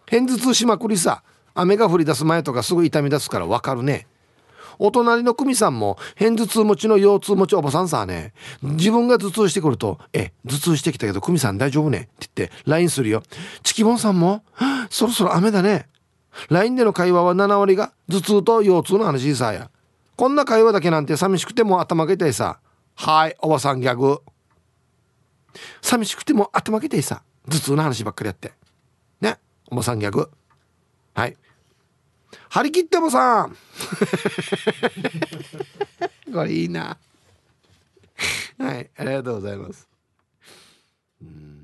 偏頭痛しまくりさ。雨が降り出す前とかすぐ痛み出すからわかるね。お隣の久美さんも偏頭痛持ちの腰痛持ちおばさんさね。自分が頭痛してくると「え頭痛してきたけど久美さん大丈夫ね?」って言って LINE するよ。チキボンさんも「そろそろ雨だね」LINE での会話は7割が頭痛と腰痛の話さや。こんな会話だけなんて寂しくても頭が痛いさ。はいおばさんギャグ。寂しくても頭が痛いさ。頭痛の話ばっかりやって。ねおばさんギャグ。はい。張り切ってもさん。これいいな。はいありがとうございます。うん。